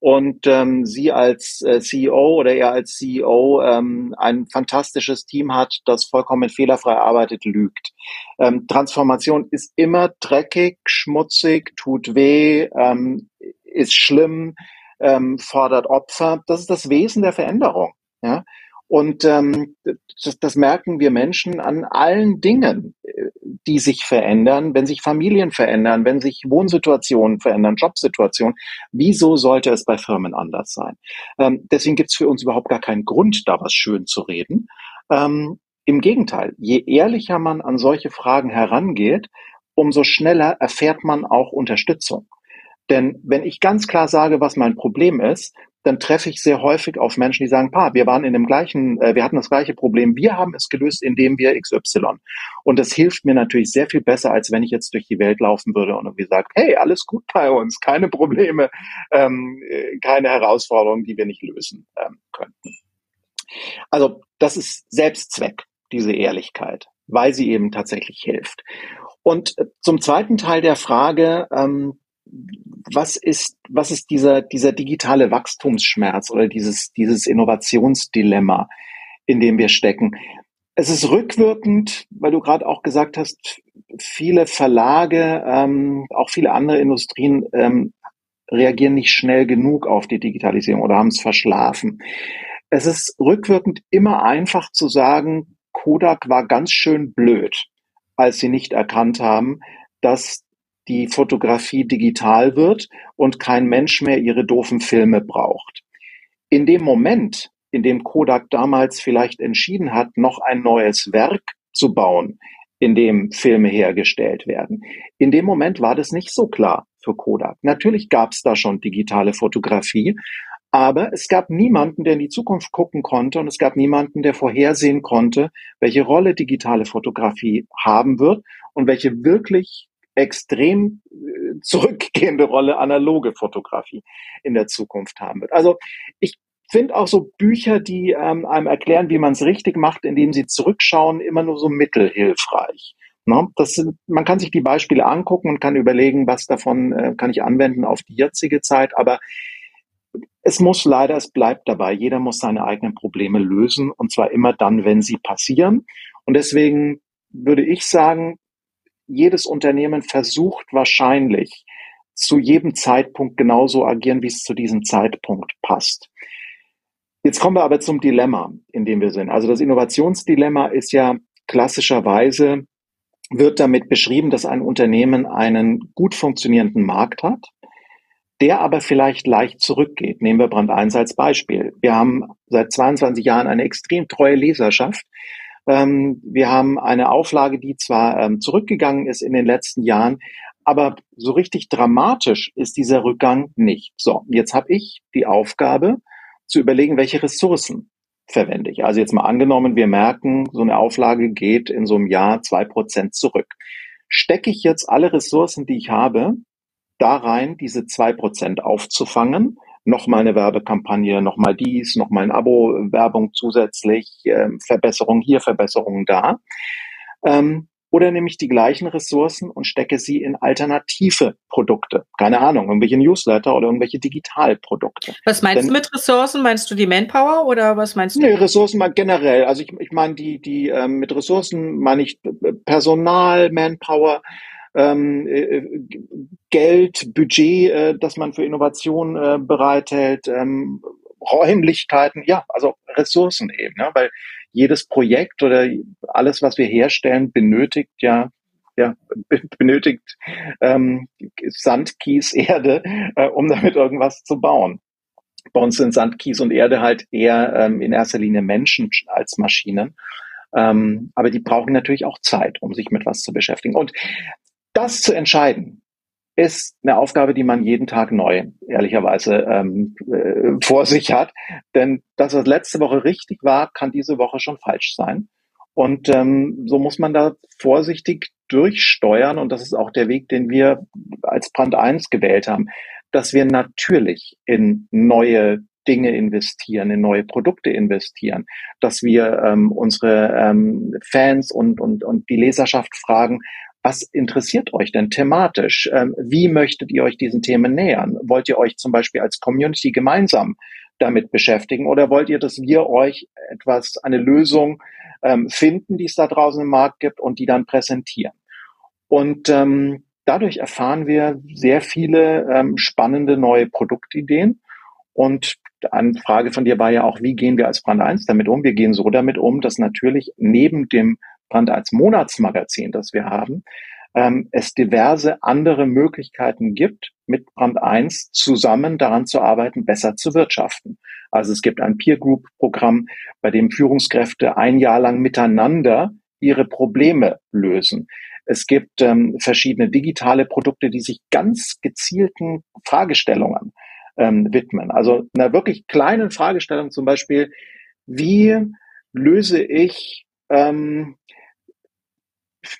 und ähm, Sie als äh, CEO oder er als CEO ähm, ein fantastisches Team hat, das vollkommen fehlerfrei arbeitet, lügt. Ähm, Transformation ist immer dreckig, schmutzig, tut weh, ähm, ist schlimm, ähm, fordert Opfer. Das ist das Wesen der Veränderung. Ja? Und ähm, das, das merken wir Menschen an allen Dingen, die sich verändern, wenn sich Familien verändern, wenn sich Wohnsituationen verändern, Jobsituationen. Wieso sollte es bei Firmen anders sein? Ähm, deswegen gibt es für uns überhaupt gar keinen Grund, da was schön zu reden. Ähm, Im Gegenteil, je ehrlicher man an solche Fragen herangeht, umso schneller erfährt man auch Unterstützung. Denn wenn ich ganz klar sage, was mein Problem ist, dann treffe ich sehr häufig auf Menschen, die sagen, pa, wir waren in dem gleichen, äh, wir hatten das gleiche Problem, wir haben es gelöst, indem wir XY. Und das hilft mir natürlich sehr viel besser, als wenn ich jetzt durch die Welt laufen würde und irgendwie sage, hey, alles gut bei uns, keine Probleme, ähm, äh, keine Herausforderungen, die wir nicht lösen ähm, könnten. Also das ist Selbstzweck, diese Ehrlichkeit, weil sie eben tatsächlich hilft. Und äh, zum zweiten Teil der Frage, ähm, was ist, was ist dieser, dieser digitale Wachstumsschmerz oder dieses, dieses Innovationsdilemma, in dem wir stecken? Es ist rückwirkend, weil du gerade auch gesagt hast, viele Verlage, ähm, auch viele andere Industrien ähm, reagieren nicht schnell genug auf die Digitalisierung oder haben es verschlafen. Es ist rückwirkend immer einfach zu sagen, Kodak war ganz schön blöd, als sie nicht erkannt haben, dass die Fotografie digital wird und kein Mensch mehr ihre doofen Filme braucht. In dem Moment, in dem Kodak damals vielleicht entschieden hat, noch ein neues Werk zu bauen, in dem Filme hergestellt werden. In dem Moment war das nicht so klar für Kodak. Natürlich gab es da schon digitale Fotografie, aber es gab niemanden, der in die Zukunft gucken konnte und es gab niemanden, der vorhersehen konnte, welche Rolle digitale Fotografie haben wird und welche wirklich extrem äh, zurückgehende Rolle analoge Fotografie in der Zukunft haben wird. Also ich finde auch so Bücher, die ähm, einem erklären, wie man es richtig macht, indem sie zurückschauen, immer nur so mittelhilfreich. Ne? Das sind, man kann sich die Beispiele angucken und kann überlegen, was davon äh, kann ich anwenden auf die jetzige Zeit. Aber es muss leider, es bleibt dabei. Jeder muss seine eigenen Probleme lösen und zwar immer dann, wenn sie passieren. Und deswegen würde ich sagen, jedes Unternehmen versucht wahrscheinlich zu jedem Zeitpunkt genauso agieren, wie es zu diesem Zeitpunkt passt. Jetzt kommen wir aber zum Dilemma, in dem wir sind. Also das Innovationsdilemma ist ja klassischerweise, wird damit beschrieben, dass ein Unternehmen einen gut funktionierenden Markt hat, der aber vielleicht leicht zurückgeht. Nehmen wir Brand 1 als Beispiel. Wir haben seit 22 Jahren eine extrem treue Leserschaft, ähm, wir haben eine Auflage, die zwar ähm, zurückgegangen ist in den letzten Jahren, aber so richtig dramatisch ist dieser Rückgang nicht. So, jetzt habe ich die Aufgabe zu überlegen, welche Ressourcen verwende ich. Also jetzt mal angenommen, wir merken, so eine Auflage geht in so einem Jahr zwei Prozent zurück. Stecke ich jetzt alle Ressourcen, die ich habe, da rein, diese zwei Prozent aufzufangen nochmal eine Werbekampagne, nochmal dies, nochmal ein Abo-Werbung zusätzlich, äh, Verbesserung hier, Verbesserung da. Ähm, oder nehme ich die gleichen Ressourcen und stecke sie in alternative Produkte. Keine Ahnung, irgendwelche Newsletter oder irgendwelche Digitalprodukte. Was meinst Denn, du mit Ressourcen? Meinst du die Manpower oder was meinst du? Nee, Ressourcen mal generell. Also ich, ich meine, die, die ähm, mit Ressourcen meine ich Personal, Manpower, ähm, äh, Geld, Budget, äh, das man für Innovation äh, bereithält, ähm, Räumlichkeiten, ja, also Ressourcen eben, ne? weil jedes Projekt oder alles, was wir herstellen, benötigt ja ja, [laughs] benötigt ähm, Sand, Kies, Erde, äh, um damit irgendwas zu bauen. Bei uns sind Sand, Kies und Erde halt eher ähm, in erster Linie Menschen als Maschinen. Ähm, aber die brauchen natürlich auch Zeit, um sich mit was zu beschäftigen. Und das zu entscheiden, ist eine Aufgabe, die man jeden Tag neu, ehrlicherweise, ähm, äh, vor sich hat. Denn das, was letzte Woche richtig war, kann diese Woche schon falsch sein. Und ähm, so muss man da vorsichtig durchsteuern. Und das ist auch der Weg, den wir als Brand 1 gewählt haben, dass wir natürlich in neue Dinge investieren, in neue Produkte investieren, dass wir ähm, unsere ähm, Fans und, und, und die Leserschaft fragen, was interessiert euch denn thematisch? Ähm, wie möchtet ihr euch diesen Themen nähern? Wollt ihr euch zum Beispiel als Community gemeinsam damit beschäftigen oder wollt ihr, dass wir euch etwas, eine Lösung ähm, finden, die es da draußen im Markt gibt und die dann präsentieren? Und ähm, dadurch erfahren wir sehr viele ähm, spannende neue Produktideen. Und eine Frage von dir war ja auch, wie gehen wir als Brand 1 damit um? Wir gehen so damit um, dass natürlich neben dem Brand als Monatsmagazin, das wir haben, ähm, es diverse andere Möglichkeiten gibt, mit Brand 1 zusammen daran zu arbeiten, besser zu wirtschaften. Also es gibt ein Peer Group Programm, bei dem Führungskräfte ein Jahr lang miteinander ihre Probleme lösen. Es gibt ähm, verschiedene digitale Produkte, die sich ganz gezielten Fragestellungen ähm, widmen. Also einer wirklich kleinen Fragestellung zum Beispiel, wie löse ich, ähm, hm,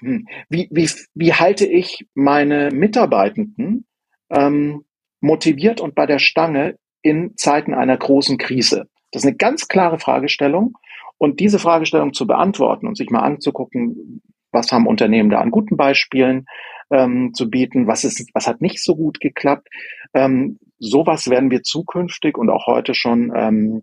wie, wie, wie halte ich meine Mitarbeitenden ähm, motiviert und bei der Stange in Zeiten einer großen Krise? Das ist eine ganz klare Fragestellung. Und diese Fragestellung zu beantworten und sich mal anzugucken, was haben Unternehmen da an guten Beispielen ähm, zu bieten, was ist, was hat nicht so gut geklappt. Ähm, sowas werden wir zukünftig und auch heute schon ähm,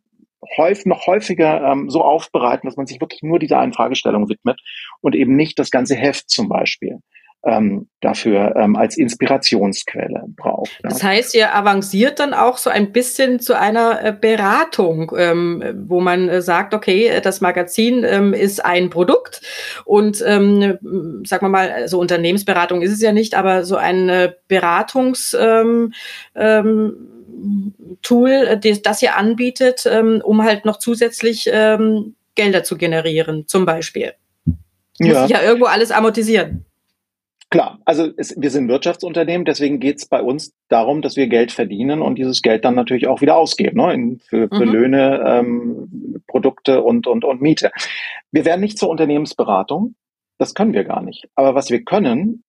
häufig, noch häufiger ähm, so aufbereiten, dass man sich wirklich nur dieser einen Fragestellung widmet und eben nicht das ganze Heft zum Beispiel ähm, dafür ähm, als Inspirationsquelle braucht. Ja. Das heißt, ihr avanciert dann auch so ein bisschen zu einer äh, Beratung, ähm, wo man äh, sagt, okay, äh, das Magazin ähm, ist ein Produkt und ähm, sagen wir mal, so Unternehmensberatung ist es ja nicht, aber so ein äh, Beratungs ähm, ähm, Tool, das ihr anbietet, ähm, um halt noch zusätzlich ähm, Gelder zu generieren, zum Beispiel. Muss ja. ja irgendwo alles amortisieren. Klar, also es, wir sind Wirtschaftsunternehmen, deswegen geht es bei uns darum, dass wir Geld verdienen und dieses Geld dann natürlich auch wieder ausgeben, ne? In, für, für mhm. Löhne, ähm, Produkte und, und, und Miete. Wir werden nicht zur Unternehmensberatung, das können wir gar nicht. Aber was wir können,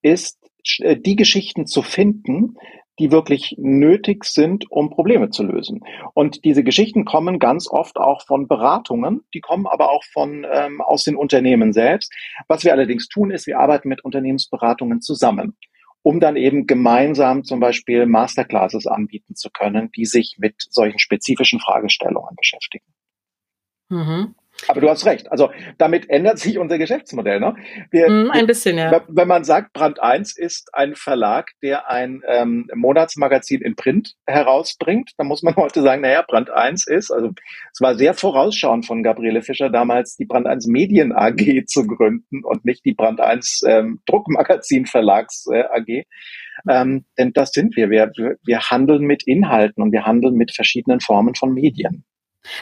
ist äh, die Geschichten zu finden, die wirklich nötig sind, um Probleme zu lösen. Und diese Geschichten kommen ganz oft auch von Beratungen, die kommen aber auch von ähm, aus den Unternehmen selbst. Was wir allerdings tun, ist, wir arbeiten mit Unternehmensberatungen zusammen, um dann eben gemeinsam zum Beispiel Masterclasses anbieten zu können, die sich mit solchen spezifischen Fragestellungen beschäftigen. Mhm. Aber du hast recht. Also damit ändert sich unser Geschäftsmodell. Ne? Wir, mm, ein bisschen, ja. Wenn man sagt, Brand 1 ist ein Verlag, der ein ähm, Monatsmagazin in Print herausbringt, dann muss man heute sagen, naja, Brand 1 ist, also es war sehr vorausschauend von Gabriele Fischer damals, die Brand 1 Medien AG [laughs] zu gründen und nicht die Brand 1 ähm, Druckmagazin Verlags äh, AG. Ähm, denn das sind wir. wir. Wir handeln mit Inhalten und wir handeln mit verschiedenen Formen von Medien.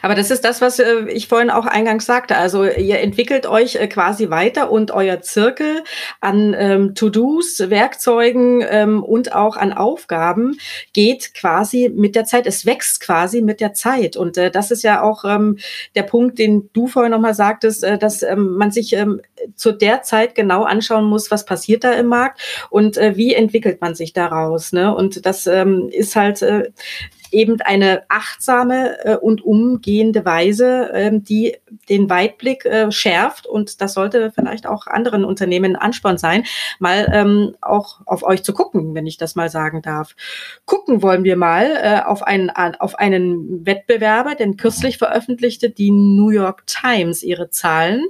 Aber das ist das, was äh, ich vorhin auch eingangs sagte. Also ihr entwickelt euch äh, quasi weiter und euer Zirkel an ähm, To-Dos, Werkzeugen ähm, und auch an Aufgaben geht quasi mit der Zeit. Es wächst quasi mit der Zeit. Und äh, das ist ja auch ähm, der Punkt, den du vorhin nochmal sagtest, äh, dass ähm, man sich ähm, zu der Zeit genau anschauen muss, was passiert da im Markt und äh, wie entwickelt man sich daraus. Ne? Und das ähm, ist halt äh, eben eine achtsame äh, und umgehende Weise, ähm, die den Weitblick äh, schärft. Und das sollte vielleicht auch anderen Unternehmen Ansporn sein, mal ähm, auch auf euch zu gucken, wenn ich das mal sagen darf. Gucken wollen wir mal äh, auf, einen, auf einen Wettbewerber, denn kürzlich veröffentlichte die New York Times ihre Zahlen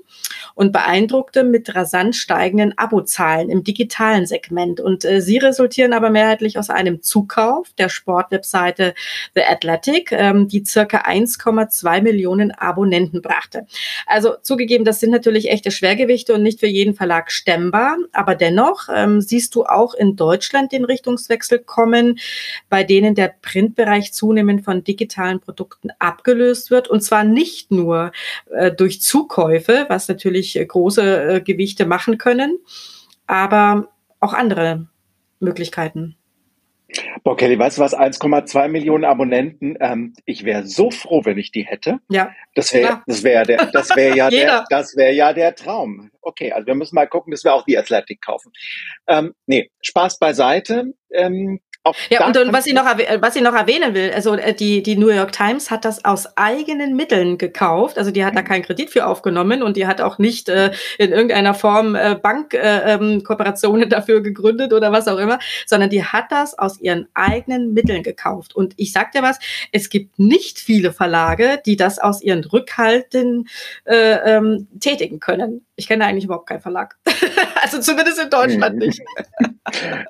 und beeindruckte mit rasant steigenden Abozahlen im digitalen Segment. Und äh, sie resultieren aber mehrheitlich aus einem Zukauf der Sportwebseite The Athletic, ähm, die circa 1,2 Millionen Abonnenten brachte. Also zugegeben, das sind natürlich echte Schwergewichte und nicht für jeden Verlag stemmbar, aber dennoch ähm, siehst du auch in Deutschland den Richtungswechsel kommen, bei denen der Printbereich zunehmend von digitalen Produkten abgelöst wird und zwar nicht nur äh, durch Zukäufe, was natürlich äh, große äh, Gewichte machen können, aber auch andere Möglichkeiten. Boah, Kelly, weißt du was? 1,2 Millionen Abonnenten. Ähm, ich wäre so froh, wenn ich die hätte. Ja. Das wäre, das wäre der, das wäre ja [laughs] der, das wäre ja der Traum. Okay, also wir müssen mal gucken, dass wir auch die Athletic kaufen. Ähm, nee, Spaß beiseite. Ähm, ja, und, und was ich noch, was ich noch erwähnen will, also äh, die, die New York Times hat das aus eigenen Mitteln gekauft. Also die hat da mhm. keinen Kredit für aufgenommen und die hat auch nicht äh, in irgendeiner Form äh, Bankkooperationen äh, ähm, [laughs] dafür gegründet oder was auch immer, sondern die hat das aus ihren eigenen Mitteln gekauft. Und ich sag dir was, es gibt nicht viele Verlage, die das aus ihren Rückhalten äh, ähm, tätigen können. Ich kenne eigentlich überhaupt keinen Verlag. [laughs] also zumindest in Deutschland nicht.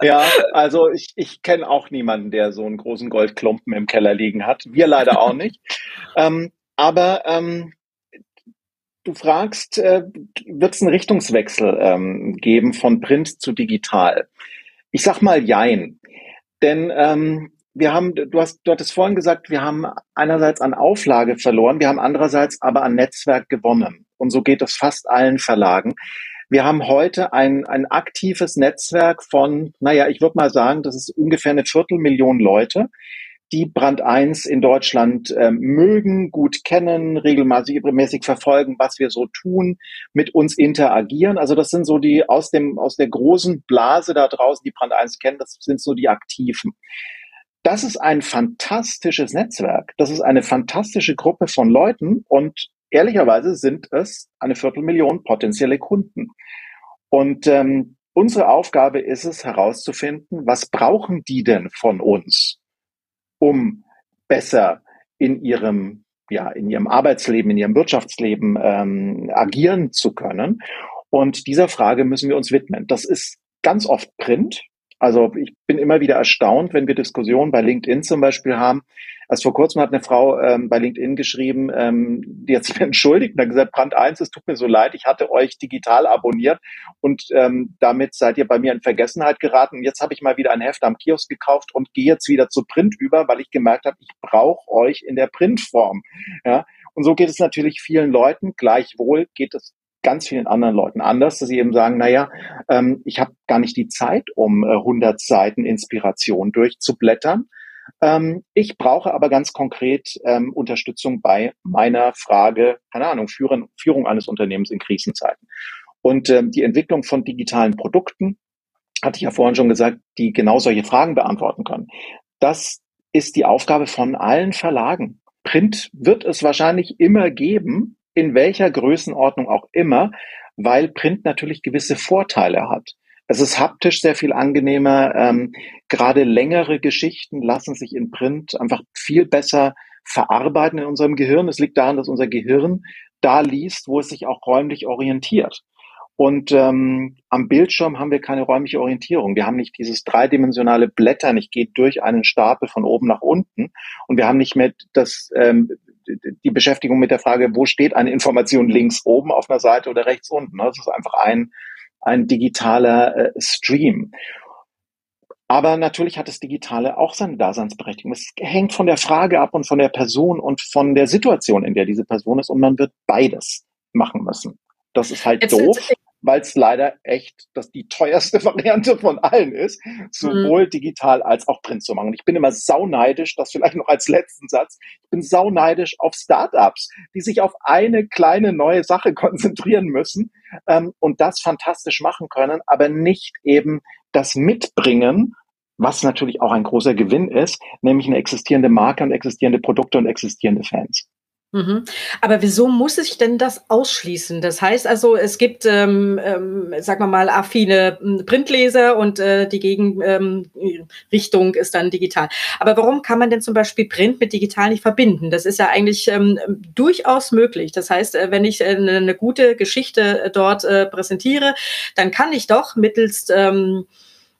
ja, also ich, ich kenne auch niemanden, der so einen großen Goldklumpen im Keller liegen hat. Wir leider auch nicht. [laughs] ähm, aber ähm, du fragst, äh, wird es einen Richtungswechsel ähm, geben von Print zu digital? Ich sag mal Jein. Denn ähm, wir haben, du hast, du hattest vorhin gesagt, wir haben einerseits an Auflage verloren, wir haben andererseits aber an Netzwerk gewonnen. Und so geht es fast allen Verlagen. Wir haben heute ein, ein aktives Netzwerk von, naja, ich würde mal sagen, das ist ungefähr eine Viertelmillion Leute, die Brand 1 in Deutschland äh, mögen, gut kennen, regelmäßig verfolgen, was wir so tun, mit uns interagieren. Also das sind so die aus dem aus der großen Blase da draußen, die Brand 1 kennen, das sind so die Aktiven. Das ist ein fantastisches Netzwerk. Das ist eine fantastische Gruppe von Leuten und ehrlicherweise sind es eine Viertelmillion potenzielle Kunden. Und ähm, unsere Aufgabe ist es herauszufinden, was brauchen die denn von uns? um besser in ihrem ja in ihrem Arbeitsleben, in ihrem Wirtschaftsleben ähm, agieren zu können. Und dieser Frage müssen wir uns widmen. Das ist ganz oft Print. Also ich bin immer wieder erstaunt, wenn wir Diskussionen bei LinkedIn zum Beispiel haben, Erst vor kurzem hat eine Frau ähm, bei LinkedIn geschrieben, ähm, die hat sich [laughs] entschuldigt und hat gesagt, Brand 1, es tut mir so leid, ich hatte euch digital abonniert und ähm, damit seid ihr bei mir in Vergessenheit geraten. Und jetzt habe ich mal wieder ein Heft am Kiosk gekauft und gehe jetzt wieder zu Print über, weil ich gemerkt habe, ich brauche euch in der Printform. Ja? Und so geht es natürlich vielen Leuten. Gleichwohl geht es ganz vielen anderen Leuten anders, dass sie eben sagen, naja, ähm, ich habe gar nicht die Zeit, um äh, 100 Seiten Inspiration durchzublättern. Ähm, ich brauche aber ganz konkret ähm, Unterstützung bei meiner Frage, keine Ahnung, Führen, Führung eines Unternehmens in Krisenzeiten. Und ähm, die Entwicklung von digitalen Produkten, hatte ich ja vorhin schon gesagt, die genau solche Fragen beantworten können. Das ist die Aufgabe von allen Verlagen. Print wird es wahrscheinlich immer geben, in welcher Größenordnung auch immer, weil Print natürlich gewisse Vorteile hat. Es ist haptisch sehr viel angenehmer. Ähm, gerade längere Geschichten lassen sich in Print einfach viel besser verarbeiten in unserem Gehirn. Es liegt daran, dass unser Gehirn da liest, wo es sich auch räumlich orientiert. Und ähm, am Bildschirm haben wir keine räumliche Orientierung. Wir haben nicht dieses dreidimensionale Blättern. Ich gehe durch einen Stapel von oben nach unten. Und wir haben nicht mehr das, ähm, die Beschäftigung mit der Frage, wo steht eine Information links oben auf einer Seite oder rechts unten. Das ist einfach ein, ein digitaler äh, Stream. Aber natürlich hat das Digitale auch seine Daseinsberechtigung. Es hängt von der Frage ab und von der Person und von der Situation, in der diese Person ist. Und man wird beides machen müssen. Das ist halt Jetzt doof weil es leider echt das die teuerste [laughs] Variante von allen ist, sowohl mhm. digital als auch Print zu machen. Und ich bin immer sauneidisch, das vielleicht noch als letzten Satz, ich bin sauneidisch auf Startups, die sich auf eine kleine neue Sache [laughs] konzentrieren müssen ähm, und das fantastisch machen können, aber nicht eben das mitbringen, was natürlich auch ein großer Gewinn ist, nämlich eine existierende Marke und existierende Produkte und existierende Fans. Mhm. Aber wieso muss ich denn das ausschließen? Das heißt also, es gibt, ähm, ähm, sagen wir mal, affine hm, Printleser und äh, die Gegenrichtung ähm, ist dann digital. Aber warum kann man denn zum Beispiel Print mit digital nicht verbinden? Das ist ja eigentlich ähm, durchaus möglich. Das heißt, äh, wenn ich äh, eine, eine gute Geschichte äh, dort äh, präsentiere, dann kann ich doch mittels ähm, hm,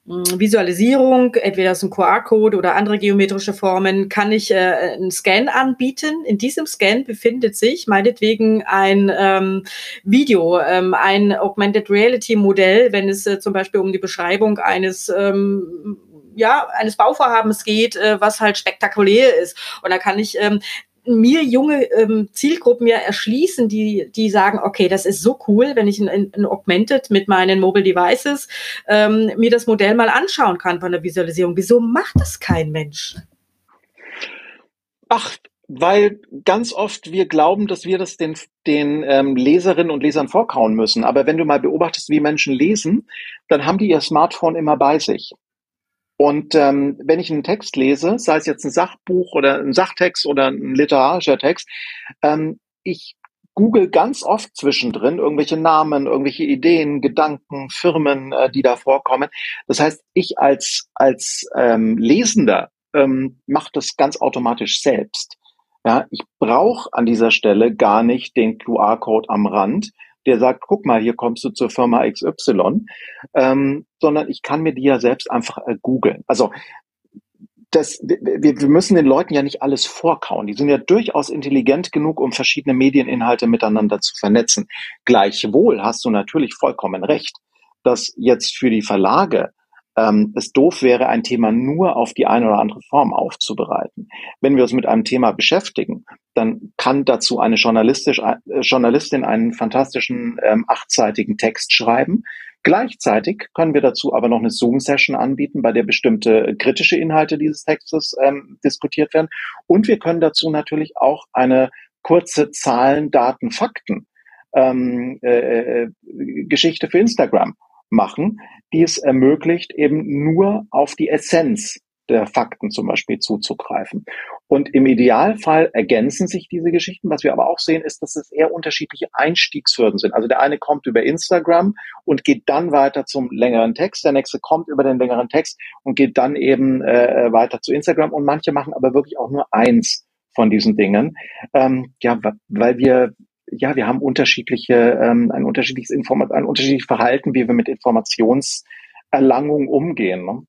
Visualisierung, entweder ist ein QR-Code oder andere geometrische Formen, kann ich äh, einen Scan anbieten. In diesem Scan befindet sich meinetwegen ein ähm, Video, ähm, ein Augmented Reality Modell, wenn es äh, zum Beispiel um die Beschreibung eines ähm, ja, eines Bauvorhabens geht, äh, was halt spektakulär ist. Und da kann ich ähm, mir junge ähm, Zielgruppen ja erschließen, die, die sagen, okay, das ist so cool, wenn ich ein, ein Augmented mit meinen Mobile Devices ähm, mir das Modell mal anschauen kann von der Visualisierung. Wieso macht das kein Mensch? Ach, weil ganz oft wir glauben, dass wir das den, den ähm, Leserinnen und Lesern vorkauen müssen. Aber wenn du mal beobachtest, wie Menschen lesen, dann haben die ihr Smartphone immer bei sich. Und ähm, wenn ich einen Text lese, sei es jetzt ein Sachbuch oder ein Sachtext oder ein literarischer Text, ähm, ich google ganz oft zwischendrin irgendwelche Namen, irgendwelche Ideen, Gedanken, Firmen, äh, die da vorkommen. Das heißt, ich als als ähm, Lesender ähm, mache das ganz automatisch selbst. Ja, ich brauche an dieser Stelle gar nicht den QR-Code am Rand, der sagt, guck mal, hier kommst du zur Firma XY, ähm, sondern ich kann mir die ja selbst einfach äh, googeln. Also das, wir, wir müssen den Leuten ja nicht alles vorkauen. Die sind ja durchaus intelligent genug, um verschiedene Medieninhalte miteinander zu vernetzen. Gleichwohl hast du natürlich vollkommen recht, dass jetzt für die Verlage ähm, es doof wäre, ein Thema nur auf die eine oder andere Form aufzubereiten. Wenn wir uns mit einem Thema beschäftigen, dann kann dazu eine journalistisch, äh, Journalistin einen fantastischen ähm, achtseitigen Text schreiben, Gleichzeitig können wir dazu aber noch eine Zoom-Session anbieten, bei der bestimmte kritische Inhalte dieses Textes ähm, diskutiert werden. Und wir können dazu natürlich auch eine kurze Zahlen, Daten, Fakten ähm, äh, äh Geschichte für Instagram machen, die es ermöglicht, eben nur auf die Essenz der Fakten zum Beispiel zuzugreifen. Und im Idealfall ergänzen sich diese Geschichten. Was wir aber auch sehen, ist, dass es eher unterschiedliche Einstiegshürden sind. Also der eine kommt über Instagram und geht dann weiter zum längeren Text. Der nächste kommt über den längeren Text und geht dann eben äh, weiter zu Instagram. Und manche machen aber wirklich auch nur eins von diesen Dingen. Ähm, ja, weil wir ja, wir haben unterschiedliche, ähm, ein unterschiedliches Informat ein unterschiedliches Verhalten, wie wir mit Informationserlangung umgehen. Ne?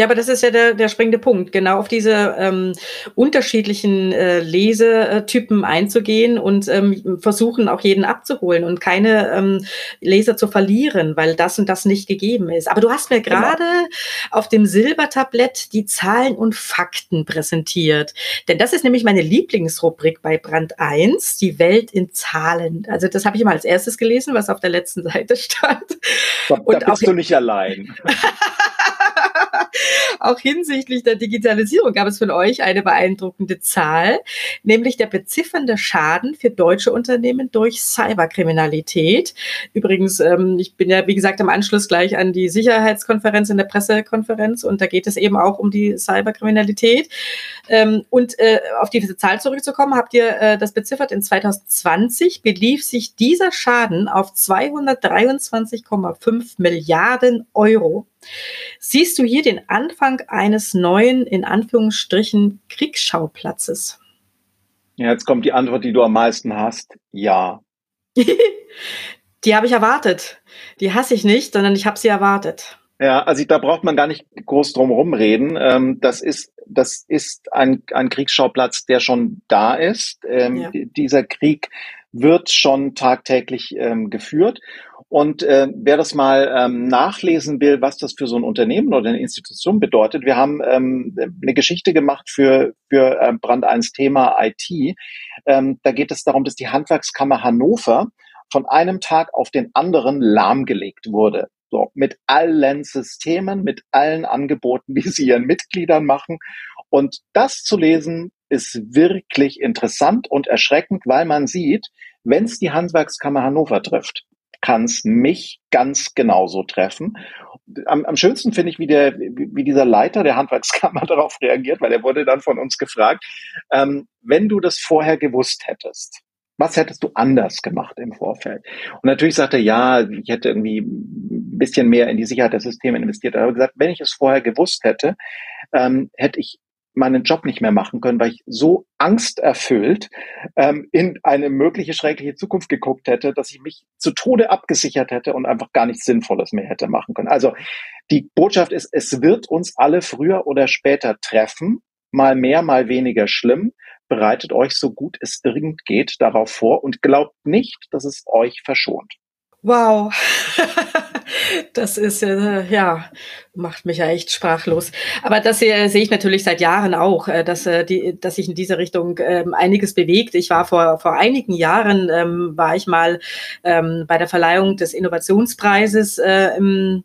Ja, aber das ist ja der, der springende Punkt, genau auf diese ähm, unterschiedlichen äh, Lesetypen einzugehen und ähm, versuchen auch jeden abzuholen und keine ähm, Leser zu verlieren, weil das und das nicht gegeben ist. Aber du hast mir genau. gerade genau. auf dem Silbertablett die Zahlen und Fakten präsentiert. Denn das ist nämlich meine Lieblingsrubrik bei Brand 1, die Welt in Zahlen. Also das habe ich immer als erstes gelesen, was auf der letzten Seite [laughs] stand. Da, da bist auch, du nicht allein. [laughs] Auch hinsichtlich der Digitalisierung gab es von euch eine beeindruckende Zahl, nämlich der beziffernde Schaden für deutsche Unternehmen durch Cyberkriminalität. Übrigens, ähm, ich bin ja, wie gesagt, im Anschluss gleich an die Sicherheitskonferenz in der Pressekonferenz und da geht es eben auch um die Cyberkriminalität. Ähm, und äh, auf diese Zahl zurückzukommen, habt ihr äh, das beziffert, in 2020 belief sich dieser Schaden auf 223,5 Milliarden Euro. Siehst du hier den Anfang eines neuen, in Anführungsstrichen, Kriegsschauplatzes? Ja, jetzt kommt die Antwort, die du am meisten hast. Ja. [laughs] die habe ich erwartet. Die hasse ich nicht, sondern ich habe sie erwartet. Ja, also da braucht man gar nicht groß drum rumreden. Ähm, das ist, das ist ein, ein Kriegsschauplatz, der schon da ist. Ähm, ja. Dieser Krieg wird schon tagtäglich ähm, geführt. Und äh, wer das mal ähm, nachlesen will, was das für so ein Unternehmen oder eine Institution bedeutet, wir haben ähm, eine Geschichte gemacht für, für äh, Brand 1 Thema IT. Ähm, da geht es darum, dass die Handwerkskammer Hannover von einem Tag auf den anderen lahmgelegt wurde. So, mit allen Systemen, mit allen Angeboten, [laughs] die sie ihren Mitgliedern machen. Und das zu lesen ist wirklich interessant und erschreckend, weil man sieht, wenn es die Handwerkskammer Hannover trifft, kann es mich ganz genauso treffen. Am, am schönsten finde ich, wie, der, wie dieser Leiter der Handwerkskammer [laughs] darauf reagiert, weil er wurde dann von uns gefragt, ähm, wenn du das vorher gewusst hättest, was hättest du anders gemacht im Vorfeld? Und natürlich sagt er, ja, ich hätte irgendwie ein bisschen mehr in die Sicherheit der Systeme investiert. Er hat gesagt, wenn ich es vorher gewusst hätte, ähm, hätte ich meinen Job nicht mehr machen können, weil ich so angsterfüllt ähm, in eine mögliche schreckliche Zukunft geguckt hätte, dass ich mich zu Tode abgesichert hätte und einfach gar nichts Sinnvolles mehr hätte machen können. Also die Botschaft ist, es wird uns alle früher oder später treffen, mal mehr, mal weniger schlimm. Bereitet euch so gut es irgend geht darauf vor und glaubt nicht, dass es euch verschont. Wow. [laughs] Das ist äh, ja macht mich ja echt sprachlos. Aber das äh, sehe ich natürlich seit Jahren auch, äh, dass äh, die, dass sich in dieser Richtung ähm, einiges bewegt. Ich war vor vor einigen Jahren ähm, war ich mal ähm, bei der Verleihung des Innovationspreises äh, im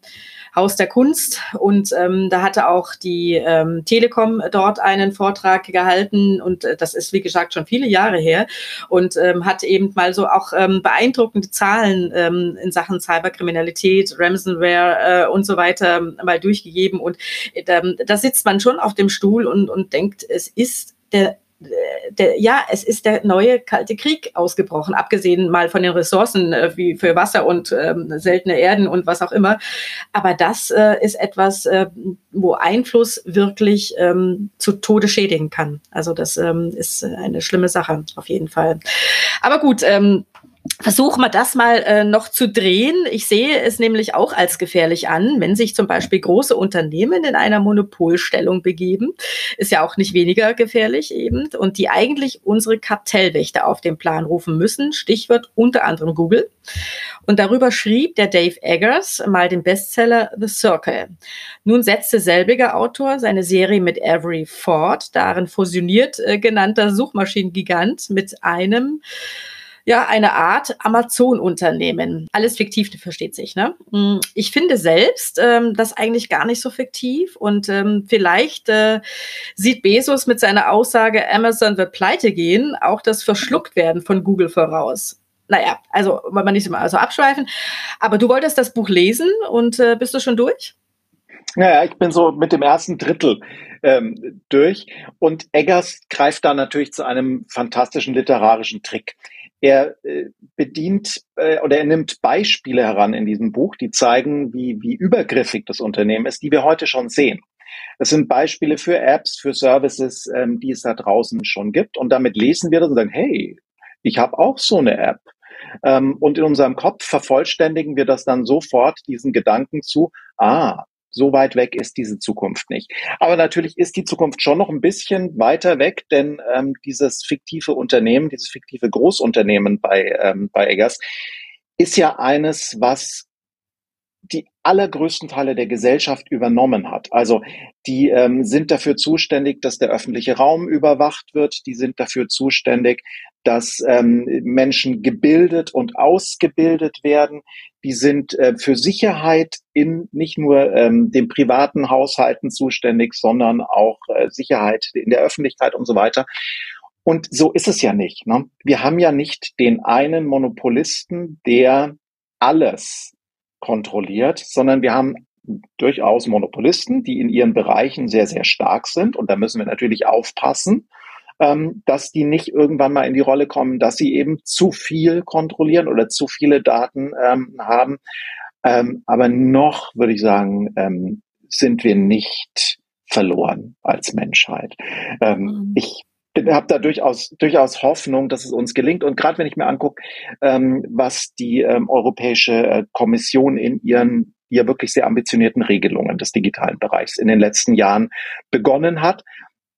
Haus der Kunst. Und ähm, da hatte auch die ähm, Telekom dort einen Vortrag gehalten. Und äh, das ist, wie gesagt, schon viele Jahre her. Und ähm, hat eben mal so auch ähm, beeindruckende Zahlen ähm, in Sachen Cyberkriminalität, Ransomware äh, und so weiter mal durchgegeben. Und äh, da sitzt man schon auf dem Stuhl und, und denkt, es ist der der, ja, es ist der neue Kalte Krieg ausgebrochen, abgesehen mal von den Ressourcen äh, wie für Wasser und ähm, seltene Erden und was auch immer. Aber das äh, ist etwas, äh, wo Einfluss wirklich ähm, zu Tode schädigen kann. Also das ähm, ist eine schlimme Sache auf jeden Fall. Aber gut, ähm, Versuchen wir das mal äh, noch zu drehen. Ich sehe es nämlich auch als gefährlich an, wenn sich zum Beispiel große Unternehmen in einer Monopolstellung begeben. Ist ja auch nicht weniger gefährlich eben. Und die eigentlich unsere Kartellwächter auf den Plan rufen müssen. Stichwort unter anderem Google. Und darüber schrieb der Dave Eggers mal den Bestseller The Circle. Nun setzte selbiger Autor seine Serie mit Avery Ford, darin fusioniert äh, genannter Suchmaschinengigant, mit einem ja, eine Art Amazon-Unternehmen. Alles fiktiv, versteht sich. Ne? Hm, ich finde selbst ähm, das eigentlich gar nicht so fiktiv und ähm, vielleicht äh, sieht Bezos mit seiner Aussage, Amazon wird pleite gehen, auch das Verschlucktwerden von Google voraus. Naja, also wollen wir nicht immer so abschweifen. Aber du wolltest das Buch lesen und äh, bist du schon durch? Naja, ich bin so mit dem ersten Drittel ähm, durch. Und Eggers greift da natürlich zu einem fantastischen literarischen Trick. Er äh, bedient äh, oder er nimmt Beispiele heran in diesem Buch, die zeigen, wie, wie übergriffig das Unternehmen ist, die wir heute schon sehen. Es sind Beispiele für Apps, für Services, ähm, die es da draußen schon gibt. Und damit lesen wir das und sagen, hey, ich habe auch so eine App. Ähm, und in unserem Kopf vervollständigen wir das dann sofort, diesen Gedanken zu, ah, so weit weg ist diese Zukunft nicht. Aber natürlich ist die Zukunft schon noch ein bisschen weiter weg, denn ähm, dieses fiktive Unternehmen, dieses fiktive Großunternehmen bei, ähm, bei Eggers, ist ja eines, was allergrößten Teile der Gesellschaft übernommen hat. Also die ähm, sind dafür zuständig, dass der öffentliche Raum überwacht wird. Die sind dafür zuständig, dass ähm, Menschen gebildet und ausgebildet werden. Die sind äh, für Sicherheit in nicht nur ähm, den privaten Haushalten zuständig, sondern auch äh, Sicherheit in der Öffentlichkeit und so weiter. Und so ist es ja nicht. Ne? Wir haben ja nicht den einen Monopolisten, der alles kontrolliert, sondern wir haben durchaus Monopolisten, die in ihren Bereichen sehr, sehr stark sind. Und da müssen wir natürlich aufpassen, ähm, dass die nicht irgendwann mal in die Rolle kommen, dass sie eben zu viel kontrollieren oder zu viele Daten ähm, haben. Ähm, aber noch, würde ich sagen, ähm, sind wir nicht verloren als Menschheit. Ähm, mhm. Ich habe da durchaus, durchaus Hoffnung, dass es uns gelingt. Und gerade wenn ich mir angucke, ähm, was die ähm, Europäische äh, Kommission in ihren ihr wirklich sehr ambitionierten Regelungen des digitalen Bereichs in den letzten Jahren begonnen hat,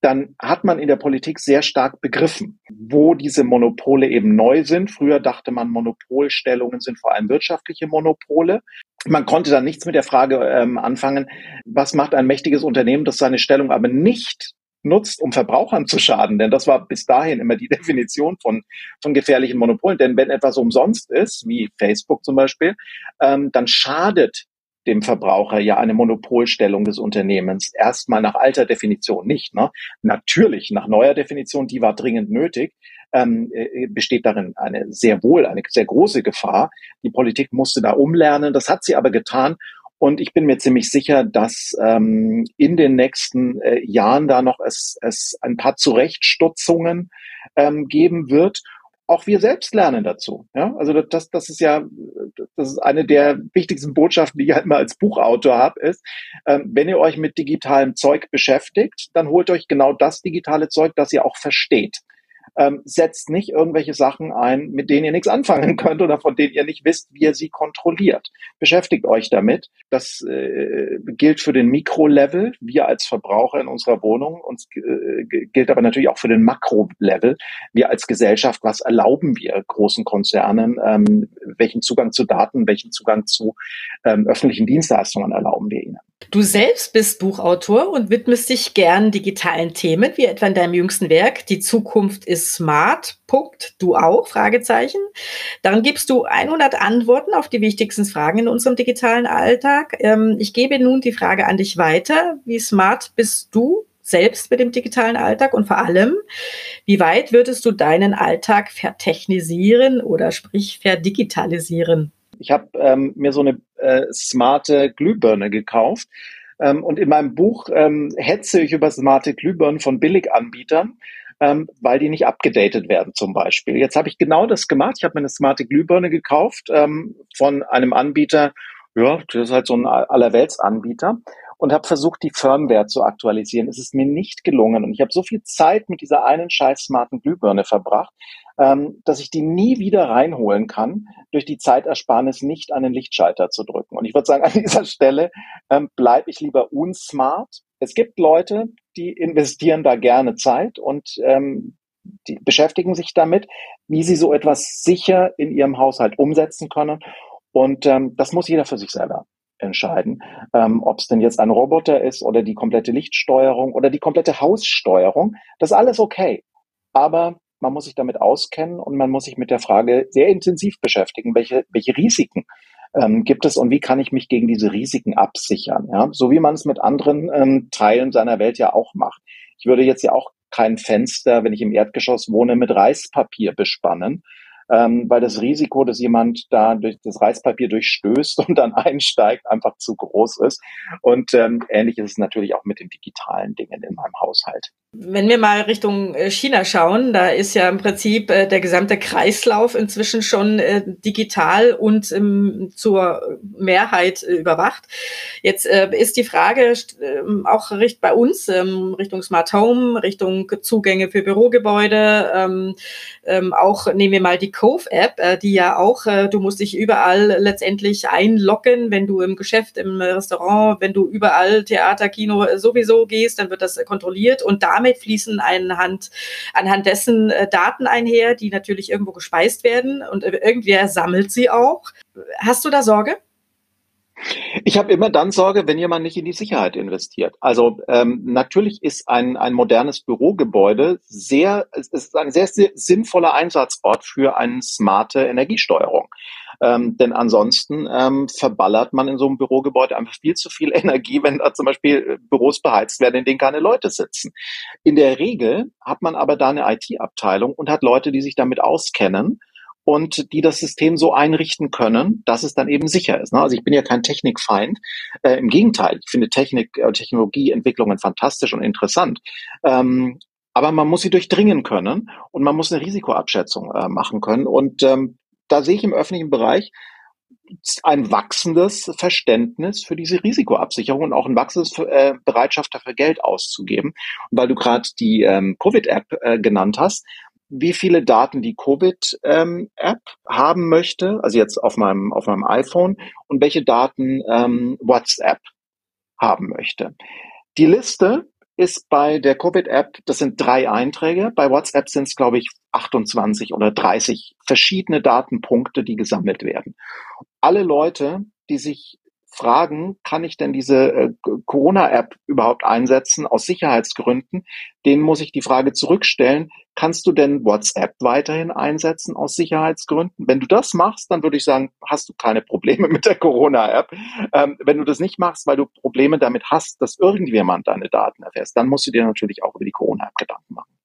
dann hat man in der Politik sehr stark begriffen, wo diese Monopole eben neu sind. Früher dachte man, Monopolstellungen sind vor allem wirtschaftliche Monopole. Man konnte dann nichts mit der Frage ähm, anfangen, was macht ein mächtiges Unternehmen, das seine Stellung aber nicht nutzt, um Verbrauchern zu schaden. Denn das war bis dahin immer die [laughs] Definition von, von gefährlichen Monopolen. Denn wenn etwas umsonst ist, wie Facebook zum Beispiel, ähm, dann schadet dem Verbraucher ja eine Monopolstellung des Unternehmens. Erstmal nach alter Definition nicht. Ne? Natürlich, nach neuer Definition, die war dringend nötig, ähm, äh, besteht darin eine sehr wohl, eine sehr große Gefahr. Die Politik musste da umlernen. Das hat sie aber getan. Und ich bin mir ziemlich sicher, dass ähm, in den nächsten äh, Jahren da noch es, es ein paar Zurechtstutzungen ähm, geben wird. Auch wir selbst lernen dazu. Ja? Also das, das ist ja, das ist eine der wichtigsten Botschaften, die ich halt mal als Buchautor habe, ist, ähm, wenn ihr euch mit digitalem Zeug beschäftigt, dann holt euch genau das digitale Zeug, das ihr auch versteht ähm, setzt nicht irgendwelche Sachen ein, mit denen ihr nichts anfangen [laughs] könnt oder von denen ihr nicht wisst, wie ihr sie kontrolliert. Beschäftigt euch damit. Das äh, gilt für den Mikrolevel, wir als Verbraucher in unserer Wohnung. Uns äh, gilt aber natürlich auch für den Makrolevel. Wir als Gesellschaft, was erlauben wir großen Konzernen? Ähm, welchen Zugang zu Daten, welchen Zugang zu ähm, öffentlichen Dienstleistungen erlauben wir ihnen? Du selbst bist Buchautor und widmest dich gern digitalen Themen, wie etwa in deinem jüngsten Werk Die Zukunft ist smart. Punkt. Du auch? Fragezeichen. Darin gibst du 100 Antworten auf die wichtigsten Fragen in unserem digitalen Alltag. Ähm, ich gebe nun die Frage an dich weiter. Wie smart bist du selbst mit dem digitalen Alltag und vor allem, wie weit würdest du deinen Alltag vertechnisieren oder sprich verdigitalisieren? Ich habe ähm, mir so eine äh, smarte Glühbirne gekauft. Ähm, und in meinem Buch ähm, hetze ich über smarte Glühbirnen von Billiganbietern, ähm, weil die nicht abgedatet werden zum Beispiel. Jetzt habe ich genau das gemacht. Ich habe mir eine smarte Glühbirne gekauft ähm, von einem Anbieter, ja, das ist halt so ein Allerweltsanbieter und habe versucht, die Firmware zu aktualisieren. Es ist mir nicht gelungen und ich habe so viel Zeit mit dieser einen scheiß smarten Glühbirne verbracht, ähm, dass ich die nie wieder reinholen kann, durch die Zeitersparnis nicht an den Lichtschalter zu drücken. Und ich würde sagen, [laughs] an dieser Stelle ähm, bleibe ich lieber unsmart. Es gibt Leute, die investieren da gerne Zeit und ähm, die beschäftigen sich damit, wie sie so etwas sicher in ihrem Haushalt umsetzen können. Und ähm, das muss jeder für sich selber entscheiden, ähm, ob es denn jetzt ein Roboter ist oder die komplette Lichtsteuerung oder die komplette Haussteuerung. Das ist alles okay. Aber man muss sich damit auskennen und man muss sich mit der Frage sehr intensiv beschäftigen, welche, welche Risiken ähm, gibt es und wie kann ich mich gegen diese Risiken absichern? Ja? So wie man es mit anderen ähm, Teilen seiner Welt ja auch macht. Ich würde jetzt ja auch kein Fenster, wenn ich im Erdgeschoss wohne, mit Reispapier bespannen, ähm, weil das Risiko, dass jemand da durch das Reispapier durchstößt [laughs] und dann einsteigt, einfach zu groß ist. Und ähm, ähnlich ist es natürlich auch mit den digitalen Dingen in meinem Haushalt. Wenn wir mal Richtung äh, China schauen, da ist ja im Prinzip äh, der gesamte Kreislauf inzwischen schon äh, digital und ähm, zur Mehrheit überwacht. Jetzt ist die Frage ähm, auch bei uns ähm, Richtung Smart Home, Richtung Zugänge für Bürogebäude, auch nehmen wir mal die Cove-App, äh, die ja auch, du musst dich überall letztendlich einloggen, wenn du im Geschäft, im Restaurant, wenn du überall Theater, Kino sowieso gehst, dann wird das kontrolliert und damit fließen anhand, anhand dessen äh, Daten einher, die natürlich irgendwo gespeist werden und äh, irgendwer sammelt sie auch. Hast du da Sorge? Ich habe immer dann Sorge, wenn jemand nicht in die Sicherheit investiert. Also ähm, natürlich ist ein, ein modernes Bürogebäude sehr, es ist ein sehr, sehr sinnvoller Einsatzort für eine smarte Energiesteuerung. Ähm, denn ansonsten ähm, verballert man in so einem Bürogebäude einfach viel zu viel [laughs] Energie, wenn da zum Beispiel Büros beheizt werden, in denen keine Leute sitzen. In der Regel hat man aber da eine IT-Abteilung und hat Leute, die sich damit auskennen und die das System so einrichten können, dass es dann eben sicher ist. Ne? Also ich bin ja kein Technikfeind. Äh, Im Gegenteil, ich finde Technik, äh, Technologieentwicklungen fantastisch und interessant. Ähm, aber man muss sie durchdringen können und man muss eine Risikoabschätzung äh, machen können. Und ähm, da sehe ich im öffentlichen Bereich ein wachsendes Verständnis für diese Risikoabsicherung und auch ein wachsendes äh, Bereitschaft dafür Geld auszugeben. Und weil du gerade die ähm, Covid-App äh, genannt hast, wie viele Daten die Covid-App ähm, haben möchte, also jetzt auf meinem, auf meinem iPhone, und welche Daten ähm, WhatsApp haben möchte. Die Liste ist bei der Covid-App, das sind drei Einträge. Bei WhatsApp sind es, glaube ich, 28 oder 30 verschiedene Datenpunkte, die gesammelt werden. Alle Leute, die sich fragen, kann ich denn diese äh, Corona-App überhaupt einsetzen aus Sicherheitsgründen? Denen muss ich die Frage zurückstellen, kannst du denn WhatsApp weiterhin einsetzen aus Sicherheitsgründen? Wenn du das machst, dann würde ich sagen, hast du keine Probleme mit der Corona-App. Ähm, wenn du das nicht machst, weil du Probleme damit hast, dass irgendjemand deine Daten erfährt, dann musst du dir natürlich auch über die Corona-App Gedanken machen.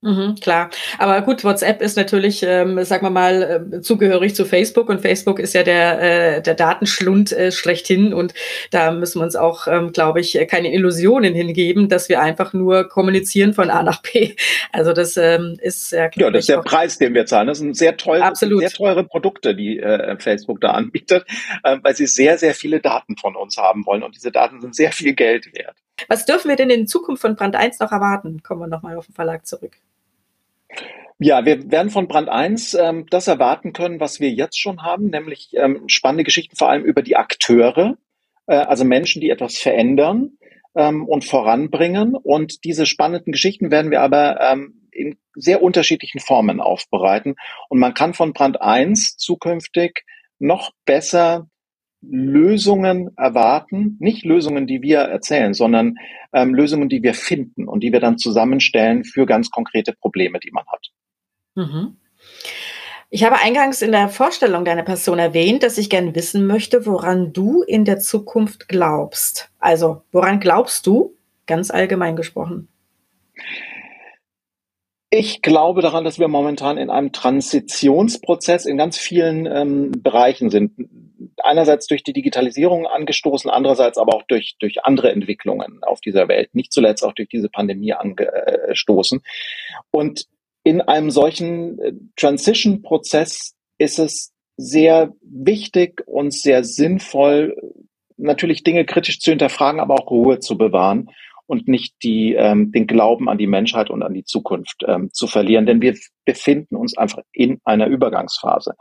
Mhm, klar. Aber gut, WhatsApp ist natürlich, ähm, sagen wir mal, äh, zugehörig zu Facebook und Facebook ist ja der, äh, der Datenschlund äh, schlechthin und da müssen wir uns auch, ähm, glaube ich, keine Illusionen hingeben, dass wir einfach nur kommunizieren von A nach B. Also das ähm, ist ja, ja das ist der Preis, den wir zahlen. Das sind sehr teure, Absolut. sehr teure Produkte, die äh, Facebook da anbietet, äh, weil sie sehr, sehr viele Daten von uns haben wollen und diese Daten sind sehr viel Geld wert. Was dürfen wir denn in Zukunft von Brand 1 noch erwarten? Kommen wir nochmal auf den Verlag zurück. Ja, wir werden von Brand 1 ähm, das erwarten können, was wir jetzt schon haben, nämlich ähm, spannende Geschichten vor allem über die Akteure, äh, also Menschen, die etwas verändern ähm, und voranbringen. Und diese spannenden Geschichten werden wir aber ähm, in sehr unterschiedlichen Formen aufbereiten. Und man kann von Brand 1 zukünftig noch besser Lösungen erwarten, nicht Lösungen, die wir erzählen, sondern ähm, Lösungen, die wir finden und die wir dann zusammenstellen für ganz konkrete Probleme, die man hat. Mhm. Ich habe eingangs in der Vorstellung deiner Person erwähnt, dass ich gerne wissen möchte, woran du in der Zukunft glaubst. Also, woran glaubst du, ganz allgemein gesprochen? Ich glaube daran, dass wir momentan in einem Transitionsprozess in ganz vielen ähm, Bereichen sind. Einerseits durch die Digitalisierung angestoßen, andererseits aber auch durch, durch andere Entwicklungen auf dieser Welt, nicht zuletzt auch durch diese Pandemie angestoßen. Und in einem solchen äh, Transition-Prozess ist es sehr wichtig und sehr sinnvoll, natürlich Dinge kritisch zu hinterfragen, aber auch Ruhe zu bewahren und nicht die, ähm, den Glauben an die Menschheit und an die Zukunft ähm, zu verlieren. Denn wir befinden uns einfach in einer Übergangsphase.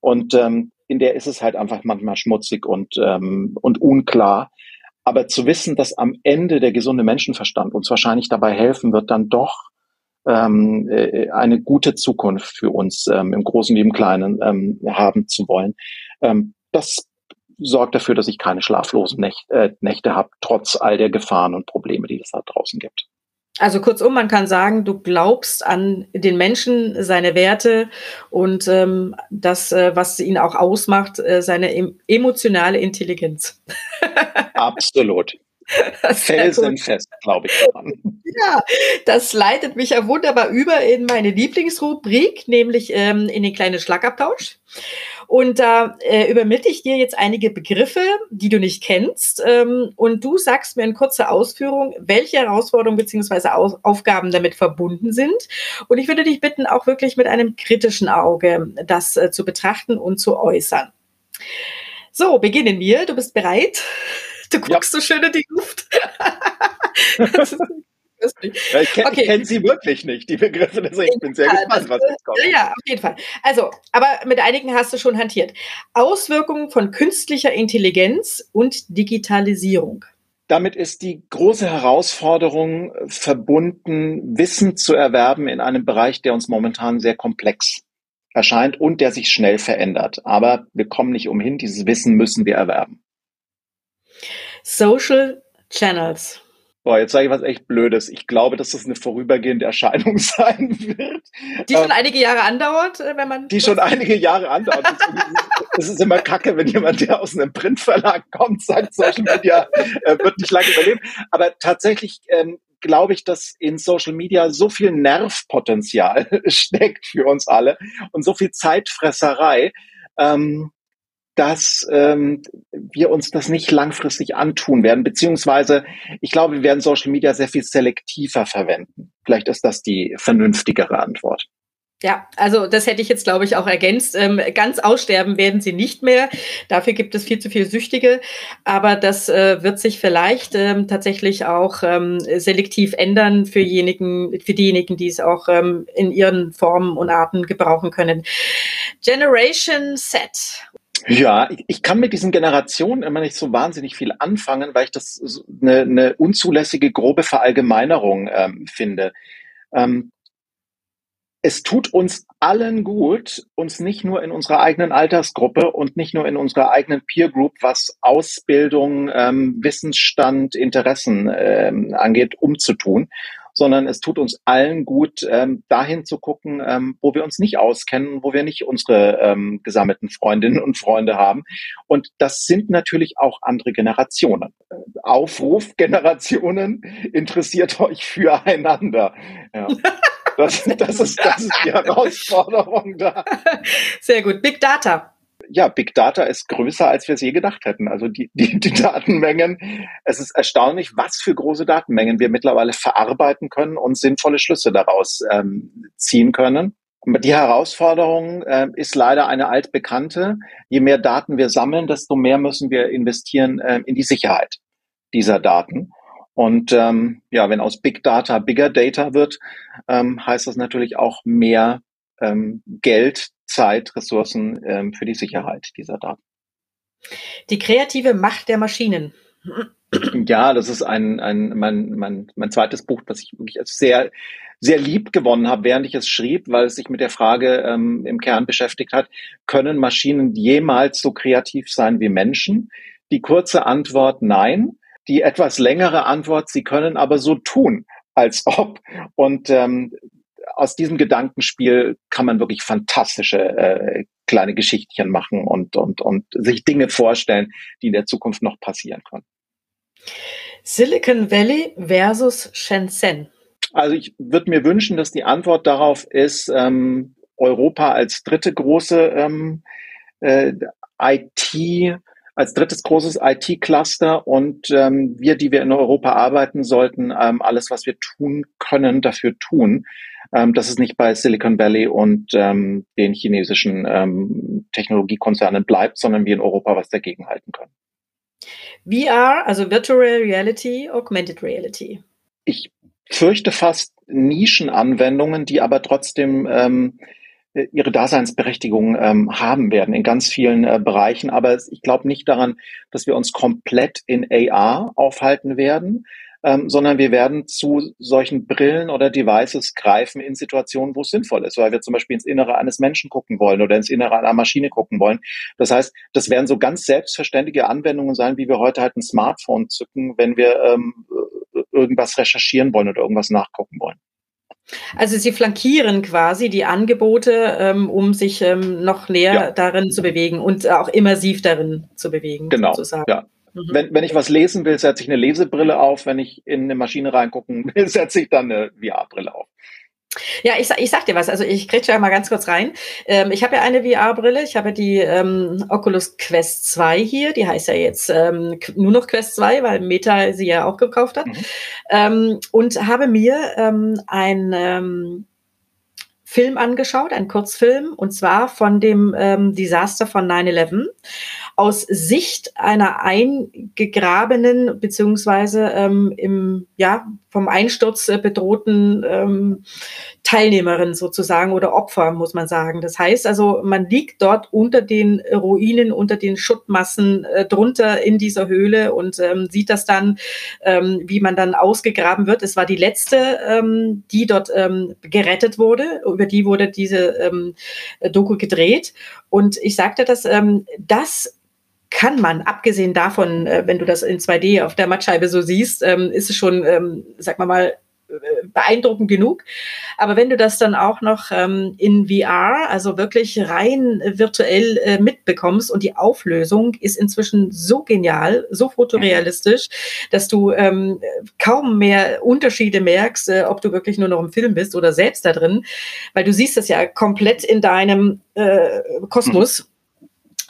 Und ähm, in der ist es halt einfach manchmal schmutzig und, ähm, und unklar. Aber zu wissen, dass am Ende der gesunde Menschenverstand uns wahrscheinlich dabei helfen wird, dann doch ähm, äh, eine gute Zukunft für uns ähm, im Großen wie im Kleinen ähm, haben zu wollen. Ähm, das sorgt dafür, dass ich keine schlaflosen Nächte, äh, Nächte habe, trotz all der Gefahren und Probleme, die es da draußen gibt. Also kurzum, man kann sagen, du glaubst an den Menschen, seine Werte und ähm, das, äh, was ihn auch ausmacht, äh, seine em emotionale Intelligenz. [laughs] Absolut. Felsenfest, glaube ich. Daran. Ja, das leitet mich ja wunderbar über in meine Lieblingsrubrik, nämlich ähm, in den kleinen Schlagabtausch. Und da äh, übermittle ich dir jetzt einige Begriffe, die du nicht kennst. Ähm, und du sagst mir in kurzer Ausführung, welche Herausforderungen beziehungsweise Aufgaben damit verbunden sind. Und ich würde dich bitten, auch wirklich mit einem kritischen Auge das äh, zu betrachten und zu äußern. So, beginnen wir. Du bist bereit? Du guckst ja. so schön in die Luft. [laughs] ich kenne okay. kenn sie wirklich nicht, die Begriffe. Deswegen ich bin sehr ja, gespannt, was jetzt kommt. Ja, auf jeden Fall. Also, aber mit einigen hast du schon hantiert. Auswirkungen von künstlicher Intelligenz und Digitalisierung. Damit ist die große Herausforderung verbunden, Wissen zu erwerben in einem Bereich, der uns momentan sehr komplex erscheint und der sich schnell verändert. Aber wir kommen nicht umhin, dieses Wissen müssen wir erwerben. Social Channels. Boah, jetzt sage ich was echt Blödes. Ich glaube, dass das eine vorübergehende Erscheinung [laughs] sein wird. Die schon ähm, einige Jahre andauert, äh, wenn man. Die schon einige Jahre andauert. Es ist immer kacke, wenn jemand, der aus einem Printverlag kommt, sagt, Social Media äh, wird nicht lange überleben. Aber tatsächlich ähm, glaube ich, dass in Social Media so viel Nervpotenzial [laughs] steckt für uns alle und so viel Zeitfresserei. Ähm, dass ähm, wir uns das nicht langfristig antun werden, beziehungsweise ich glaube, wir werden Social Media sehr viel selektiver verwenden. Vielleicht ist das die vernünftigere Antwort. Ja, also das hätte ich jetzt, glaube ich, auch ergänzt. Ähm, ganz aussterben werden sie nicht mehr. Dafür gibt es viel zu viel Süchtige. Aber das äh, wird sich vielleicht ähm, tatsächlich auch ähm, selektiv ändern für, diejenigen, für diejenigen, die es auch ähm, in ihren Formen und Arten gebrauchen können. Generation Set ja, ich, kann mit diesen Generationen immer nicht so wahnsinnig viel anfangen, weil ich das eine, eine unzulässige, grobe Verallgemeinerung ähm, finde. Ähm, es tut uns allen gut, uns nicht nur in unserer eigenen Altersgruppe und nicht nur in unserer eigenen Peer Group, was Ausbildung, ähm, Wissensstand, Interessen ähm, angeht, umzutun, sondern es tut uns allen gut, ähm, dahin zu gucken, ähm, wo wir uns nicht auskennen, wo wir nicht unsere ähm, gesammelten Freundinnen und Freunde haben. Und das sind natürlich auch andere Generationen. Aufruf Generationen, [laughs] interessiert euch füreinander. Ja. Das, das, ist, das ist die [laughs] Herausforderung da. Sehr gut. Big Data ja, Big Data ist größer, als wir es je gedacht hätten. Also die, die, die Datenmengen, es ist erstaunlich, was für große Datenmengen wir mittlerweile verarbeiten können und sinnvolle Schlüsse daraus ähm, ziehen können. Die Herausforderung äh, ist leider eine altbekannte. Je mehr Daten wir sammeln, desto mehr müssen wir investieren äh, in die Sicherheit dieser Daten. Und ähm, ja, wenn aus Big Data Bigger Data wird, ähm, heißt das natürlich auch mehr ähm, Geld, Zeit, Ressourcen ähm, für die Sicherheit dieser Daten. Die kreative Macht der Maschinen. Ja, das ist ein, ein mein, mein, mein zweites Buch, das ich wirklich sehr, sehr lieb gewonnen habe, während ich es schrieb, weil es sich mit der Frage ähm, im Kern beschäftigt hat, können Maschinen jemals so kreativ sein wie Menschen? Die kurze Antwort nein. Die etwas längere Antwort, sie können aber so tun, als ob. Und ähm, aus diesem Gedankenspiel kann man wirklich fantastische äh, kleine Geschichtchen machen und, und, und sich Dinge vorstellen, die in der Zukunft noch passieren können. Silicon Valley versus Shenzhen. Also ich würde mir wünschen, dass die Antwort darauf ist, ähm, Europa als dritte große ähm, äh, IT, als drittes großes IT-Cluster und ähm, wir, die wir in Europa arbeiten sollten, ähm, alles, was wir tun können, dafür tun, ähm, dass es nicht bei Silicon Valley und ähm, den chinesischen ähm, Technologiekonzernen bleibt, sondern wir in Europa was dagegen halten können. VR, also Virtual Reality, Augmented Reality. Ich fürchte fast Nischenanwendungen, die aber trotzdem ähm, ihre Daseinsberechtigung ähm, haben werden in ganz vielen äh, Bereichen. Aber ich glaube nicht daran, dass wir uns komplett in AR aufhalten werden ähm, sondern wir werden zu solchen Brillen oder Devices greifen in Situationen, wo es sinnvoll ist, weil wir zum Beispiel ins Innere eines Menschen gucken wollen oder ins Innere einer Maschine gucken wollen. Das heißt, das werden so ganz selbstverständliche Anwendungen sein, wie wir heute halt ein Smartphone zücken, wenn wir ähm, irgendwas recherchieren wollen oder irgendwas nachgucken wollen. Also Sie flankieren quasi die Angebote, ähm, um sich ähm, noch näher ja. darin zu bewegen und auch immersiv darin zu bewegen. Genau. Sozusagen. Ja. Mhm. Wenn, wenn ich was lesen will, setze ich eine Lesebrille auf. Wenn ich in eine Maschine reingucken [laughs] will, setze ich dann eine VR-Brille auf. Ja, ich, ich sag dir was. Also ich kriege ja mal ganz kurz rein. Ähm, ich habe ja eine VR-Brille. Ich habe die ähm, Oculus Quest 2 hier. Die heißt ja jetzt ähm, nur noch Quest 2, weil Meta sie ja auch gekauft hat. Mhm. Ähm, und habe mir ähm, ein ähm, Film angeschaut, ein Kurzfilm, und zwar von dem Desaster von 9-11 aus Sicht einer eingegrabenen beziehungsweise ähm, im ja vom Einsturz äh, bedrohten ähm, Teilnehmerin sozusagen oder Opfer muss man sagen. Das heißt also, man liegt dort unter den Ruinen, unter den Schuttmassen äh, drunter in dieser Höhle und ähm, sieht das dann, ähm, wie man dann ausgegraben wird. Es war die letzte, ähm, die dort ähm, gerettet wurde. Über die wurde diese ähm, Doku gedreht. Und ich sagte, dass ähm, das kann man, abgesehen davon, äh, wenn du das in 2D auf der Mattscheibe so siehst, ähm, ist es schon, ähm, sag mal mal, äh, beeindruckend genug. Aber wenn du das dann auch noch ähm, in VR, also wirklich rein virtuell äh, mitbekommst und die Auflösung ist inzwischen so genial, so fotorealistisch, dass du ähm, kaum mehr Unterschiede merkst, äh, ob du wirklich nur noch im Film bist oder selbst da drin, weil du siehst das ja komplett in deinem äh, Kosmos. Mhm.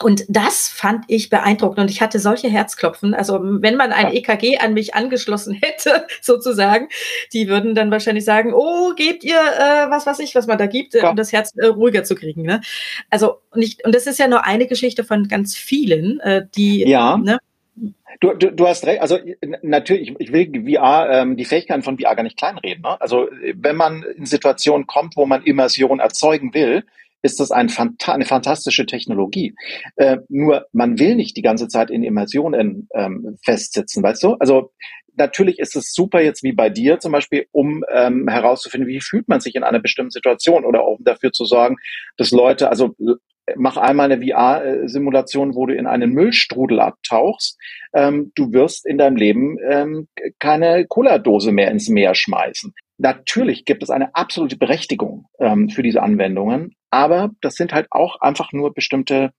Und das fand ich beeindruckend und ich hatte solche Herzklopfen. Also wenn man ein EKG an mich angeschlossen [laughs] hätte, sozusagen, die würden dann wahrscheinlich sagen, oh, gebt ihr äh, was weiß ich, was man da gibt, ja. um das Herz äh, ruhiger zu kriegen. Ne? Also nicht, und das ist ja nur eine Geschichte von ganz vielen, äh, die ja. Ne? Du, du, du hast recht, also natürlich, ich, ich will VR, ähm, die Fähigkeiten von VR gar nicht kleinreden. Ne? Also wenn man in Situationen kommt, wo man Immersion erzeugen will, ist das ein Phanta eine fantastische Technologie. Äh, nur man will nicht die ganze Zeit in Immersionen ähm, festsitzen, weißt du? Also natürlich ist es super jetzt wie bei dir zum Beispiel, um ähm, herauszufinden, wie fühlt man sich in einer bestimmten Situation oder auch dafür zu sorgen, dass Leute, also mach einmal eine VR-Simulation, wo du in einen Müllstrudel abtauchst. Ähm, du wirst in deinem Leben ähm, keine Cola-Dose mehr ins Meer schmeißen. Natürlich gibt es eine absolute Berechtigung ähm, für diese Anwendungen, aber das sind halt auch einfach nur bestimmte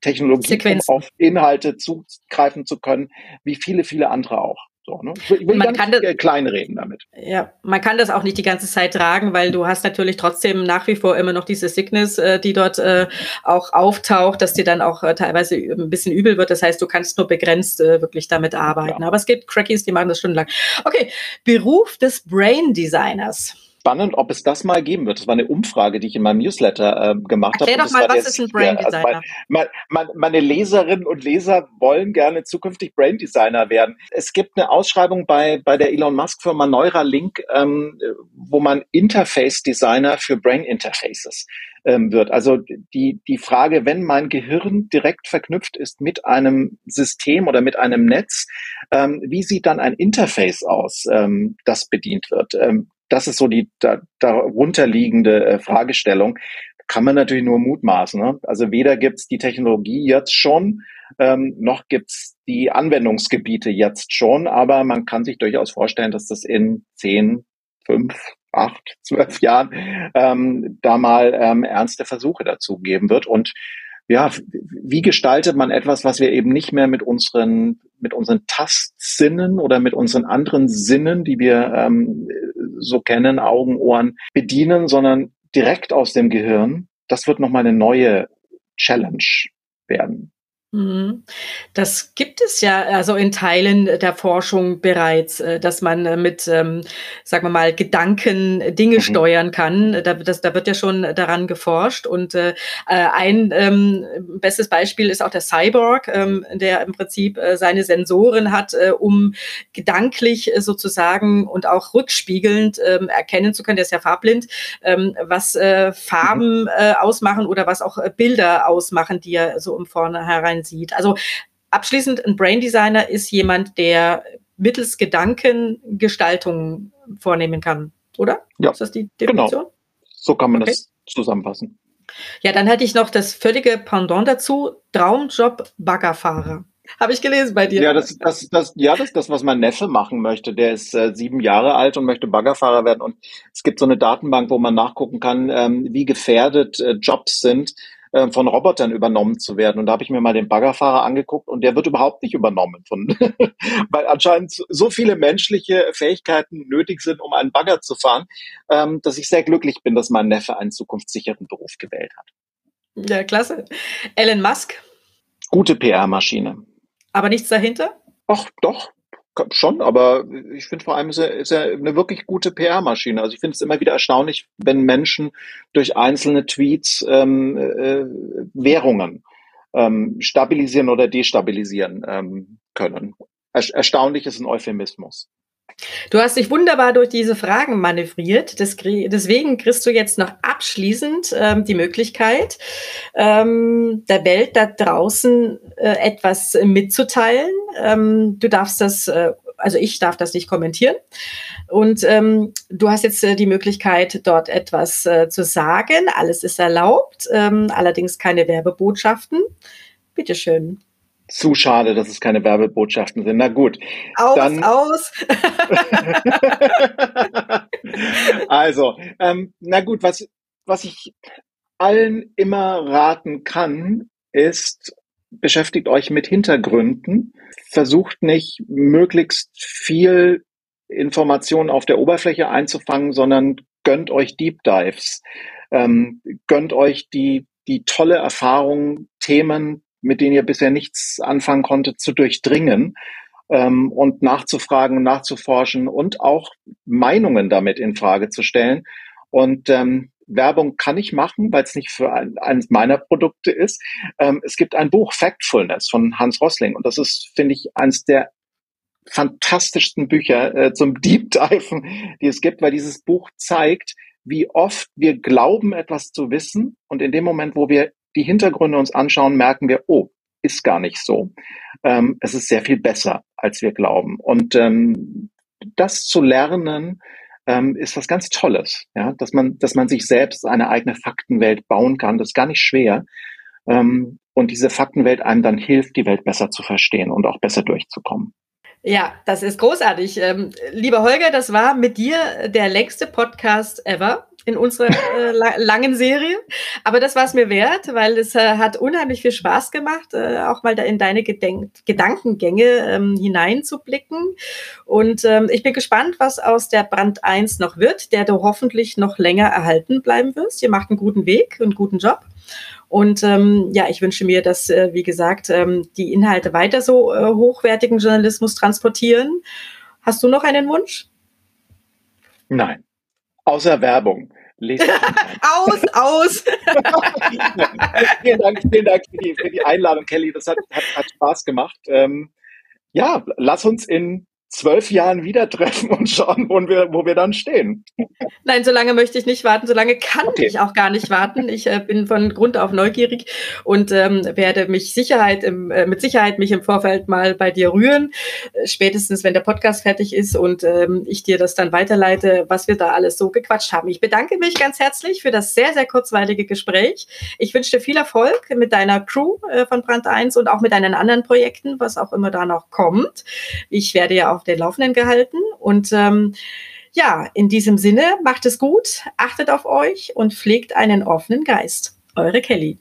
Technologien, um auf Inhalte zugreifen zu können, wie viele, viele andere auch. So, ne? Ich will man kann das, klein reden damit. Ja, man kann das auch nicht die ganze Zeit tragen, weil du hast natürlich trotzdem nach wie vor immer noch diese Sickness, äh, die dort äh, auch auftaucht, dass dir dann auch äh, teilweise ein bisschen übel wird. Das heißt, du kannst nur begrenzt wirklich damit arbeiten. Ja. Aber es gibt Crackies, die machen das stundenlang. Okay, Beruf des Brain Designers spannend, ob es das mal geben wird. Das war eine Umfrage, die ich in meinem Newsletter äh, gemacht habe. Erklär doch mal, was ist ein Brain Designer? Also mein, mein, meine Leserinnen und Leser wollen gerne zukünftig Brain Designer werden. Es gibt eine Ausschreibung bei, bei der Elon Musk Firma Neuralink, ähm, wo man Interface Designer für Brain Interfaces ähm, wird. Also die, die Frage, wenn mein Gehirn direkt verknüpft ist mit einem System oder mit einem Netz, ähm, wie sieht dann ein Interface aus, ähm, das bedient wird? Das ist so die da, darunterliegende äh, Fragestellung. Kann man natürlich nur mutmaßen. Ne? Also weder gibt's die Technologie jetzt schon, ähm, noch gibt's die Anwendungsgebiete jetzt schon, aber man kann sich durchaus vorstellen, dass das in zehn, fünf, acht, [laughs] zwölf Jahren ähm, da mal ähm, ernste Versuche dazu geben wird. Und ja, wie gestaltet man etwas, was wir eben nicht mehr mit unseren, mit unseren Tastsinnen oder mit unseren anderen Sinnen, die wir ähm, so kennen, Augen, Ohren, bedienen, sondern direkt aus dem Gehirn? Das wird nochmal eine neue Challenge werden. Mhm. Das gibt es ja also in Teilen der Forschung bereits, äh, dass man äh, mit, ähm, sagen wir mal, Gedanken Dinge mhm. steuern kann. Da, das, da wird ja schon daran geforscht. Und äh, ein ähm, bestes Beispiel ist auch der Cyborg, ähm, der im Prinzip äh, seine Sensoren hat, äh, um gedanklich äh, sozusagen und auch rückspiegelnd ähm, erkennen zu können, der ist ja farblind, ähm, was äh, Farben mhm. äh, ausmachen oder was auch Bilder ausmachen, die er so um vornherein sieht. Also abschließend, ein Brain Designer ist jemand, der mittels Gedanken Gestaltungen vornehmen kann, oder? Ja. Ist das die Definition? Genau. So kann man okay. das zusammenfassen. Ja, dann hätte ich noch das völlige Pendant dazu, Traumjob Baggerfahrer. Habe ich gelesen bei dir. Ja, das, das, das, ja, das ist das, was mein Neffe machen möchte. Der ist äh, sieben Jahre alt und möchte Baggerfahrer werden. Und es gibt so eine Datenbank, wo man nachgucken kann, ähm, wie gefährdet äh, Jobs sind, äh, von Robotern übernommen zu werden. Und da habe ich mir mal den Baggerfahrer angeguckt und der wird überhaupt nicht übernommen von, [laughs] weil anscheinend so viele menschliche Fähigkeiten nötig sind, um einen Bagger zu fahren, ähm, dass ich sehr glücklich bin, dass mein Neffe einen zukunftssicheren Beruf gewählt hat. Ja, klasse. Elon Musk. Gute PR-Maschine. Aber nichts dahinter? Ach, doch, schon, aber ich finde vor allem ist er, ist er eine wirklich gute PR-Maschine. Also ich finde es immer wieder erstaunlich, wenn Menschen durch einzelne Tweets ähm, äh, Währungen ähm, stabilisieren oder destabilisieren ähm, können. Er, erstaunlich ist ein Euphemismus. Du hast dich wunderbar durch diese Fragen manövriert. deswegen kriegst du jetzt noch abschließend ähm, die Möglichkeit, ähm, der Welt da draußen äh, etwas mitzuteilen. Ähm, du darfst das, äh, also ich darf das nicht kommentieren. Und ähm, du hast jetzt äh, die Möglichkeit, dort etwas äh, zu sagen. Alles ist erlaubt, ähm, allerdings keine Werbebotschaften. Bitteschön. Zu schade, dass es keine Werbebotschaften sind. Na gut. Aus, dann, aus. [laughs] also, ähm, na gut, was, was ich allen immer raten kann, ist, beschäftigt euch mit Hintergründen. Versucht nicht möglichst viel Informationen auf der Oberfläche einzufangen, sondern gönnt euch Deep Dives. Ähm, gönnt euch die, die tolle Erfahrung, Themen mit denen ihr bisher nichts anfangen konntet, zu durchdringen ähm, und nachzufragen, nachzuforschen und auch Meinungen damit in Frage zu stellen. Und ähm, Werbung kann ich machen, weil es nicht für ein, eines meiner Produkte ist. Ähm, es gibt ein Buch Factfulness von Hans Rossling und das ist, finde ich, eines der fantastischsten Bücher äh, zum Deep Diven, die es gibt, weil dieses Buch zeigt, wie oft wir glauben, etwas zu wissen und in dem Moment, wo wir die Hintergründe uns anschauen, merken wir, oh, ist gar nicht so. Ähm, es ist sehr viel besser, als wir glauben. Und ähm, das zu lernen, ähm, ist was ganz Tolles, ja, dass man, dass man sich selbst eine eigene Faktenwelt bauen kann. Das ist gar nicht schwer. Ähm, und diese Faktenwelt einem dann hilft, die Welt besser zu verstehen und auch besser durchzukommen. Ja, das ist großartig. Ähm, lieber Holger, das war mit dir der längste Podcast ever in unserer äh, langen Serie. Aber das war es mir wert, weil es äh, hat unheimlich viel Spaß gemacht, äh, auch mal da in deine Gedenk Gedankengänge ähm, hineinzublicken. Und ähm, ich bin gespannt, was aus der Brand 1 noch wird, der du hoffentlich noch länger erhalten bleiben wirst. Ihr macht einen guten Weg, einen guten Job. Und ähm, ja, ich wünsche mir, dass, äh, wie gesagt, ähm, die Inhalte weiter so äh, hochwertigen Journalismus transportieren. Hast du noch einen Wunsch? Nein. Außer Werbung. [laughs] aus, aus. [laughs] vielen Dank, vielen Dank für die, für die Einladung, Kelly. Das hat, hat, hat Spaß gemacht. Ähm, ja, lass uns in zwölf Jahren wieder treffen und schauen, wo wir, wo wir dann stehen. Nein, so lange möchte ich nicht warten. So lange kann okay. ich auch gar nicht warten. Ich äh, bin von Grund auf neugierig und ähm, werde mich Sicherheit im, äh, mit Sicherheit mich im Vorfeld mal bei dir rühren. Äh, spätestens, wenn der Podcast fertig ist und ähm, ich dir das dann weiterleite, was wir da alles so gequatscht haben. Ich bedanke mich ganz herzlich für das sehr, sehr kurzweilige Gespräch. Ich wünsche dir viel Erfolg mit deiner Crew äh, von Brand 1 und auch mit deinen anderen Projekten, was auch immer da noch kommt. Ich werde ja auf den Laufenden gehalten. Und ähm, ja, in diesem Sinne, macht es gut, achtet auf euch und pflegt einen offenen Geist. Eure Kelly.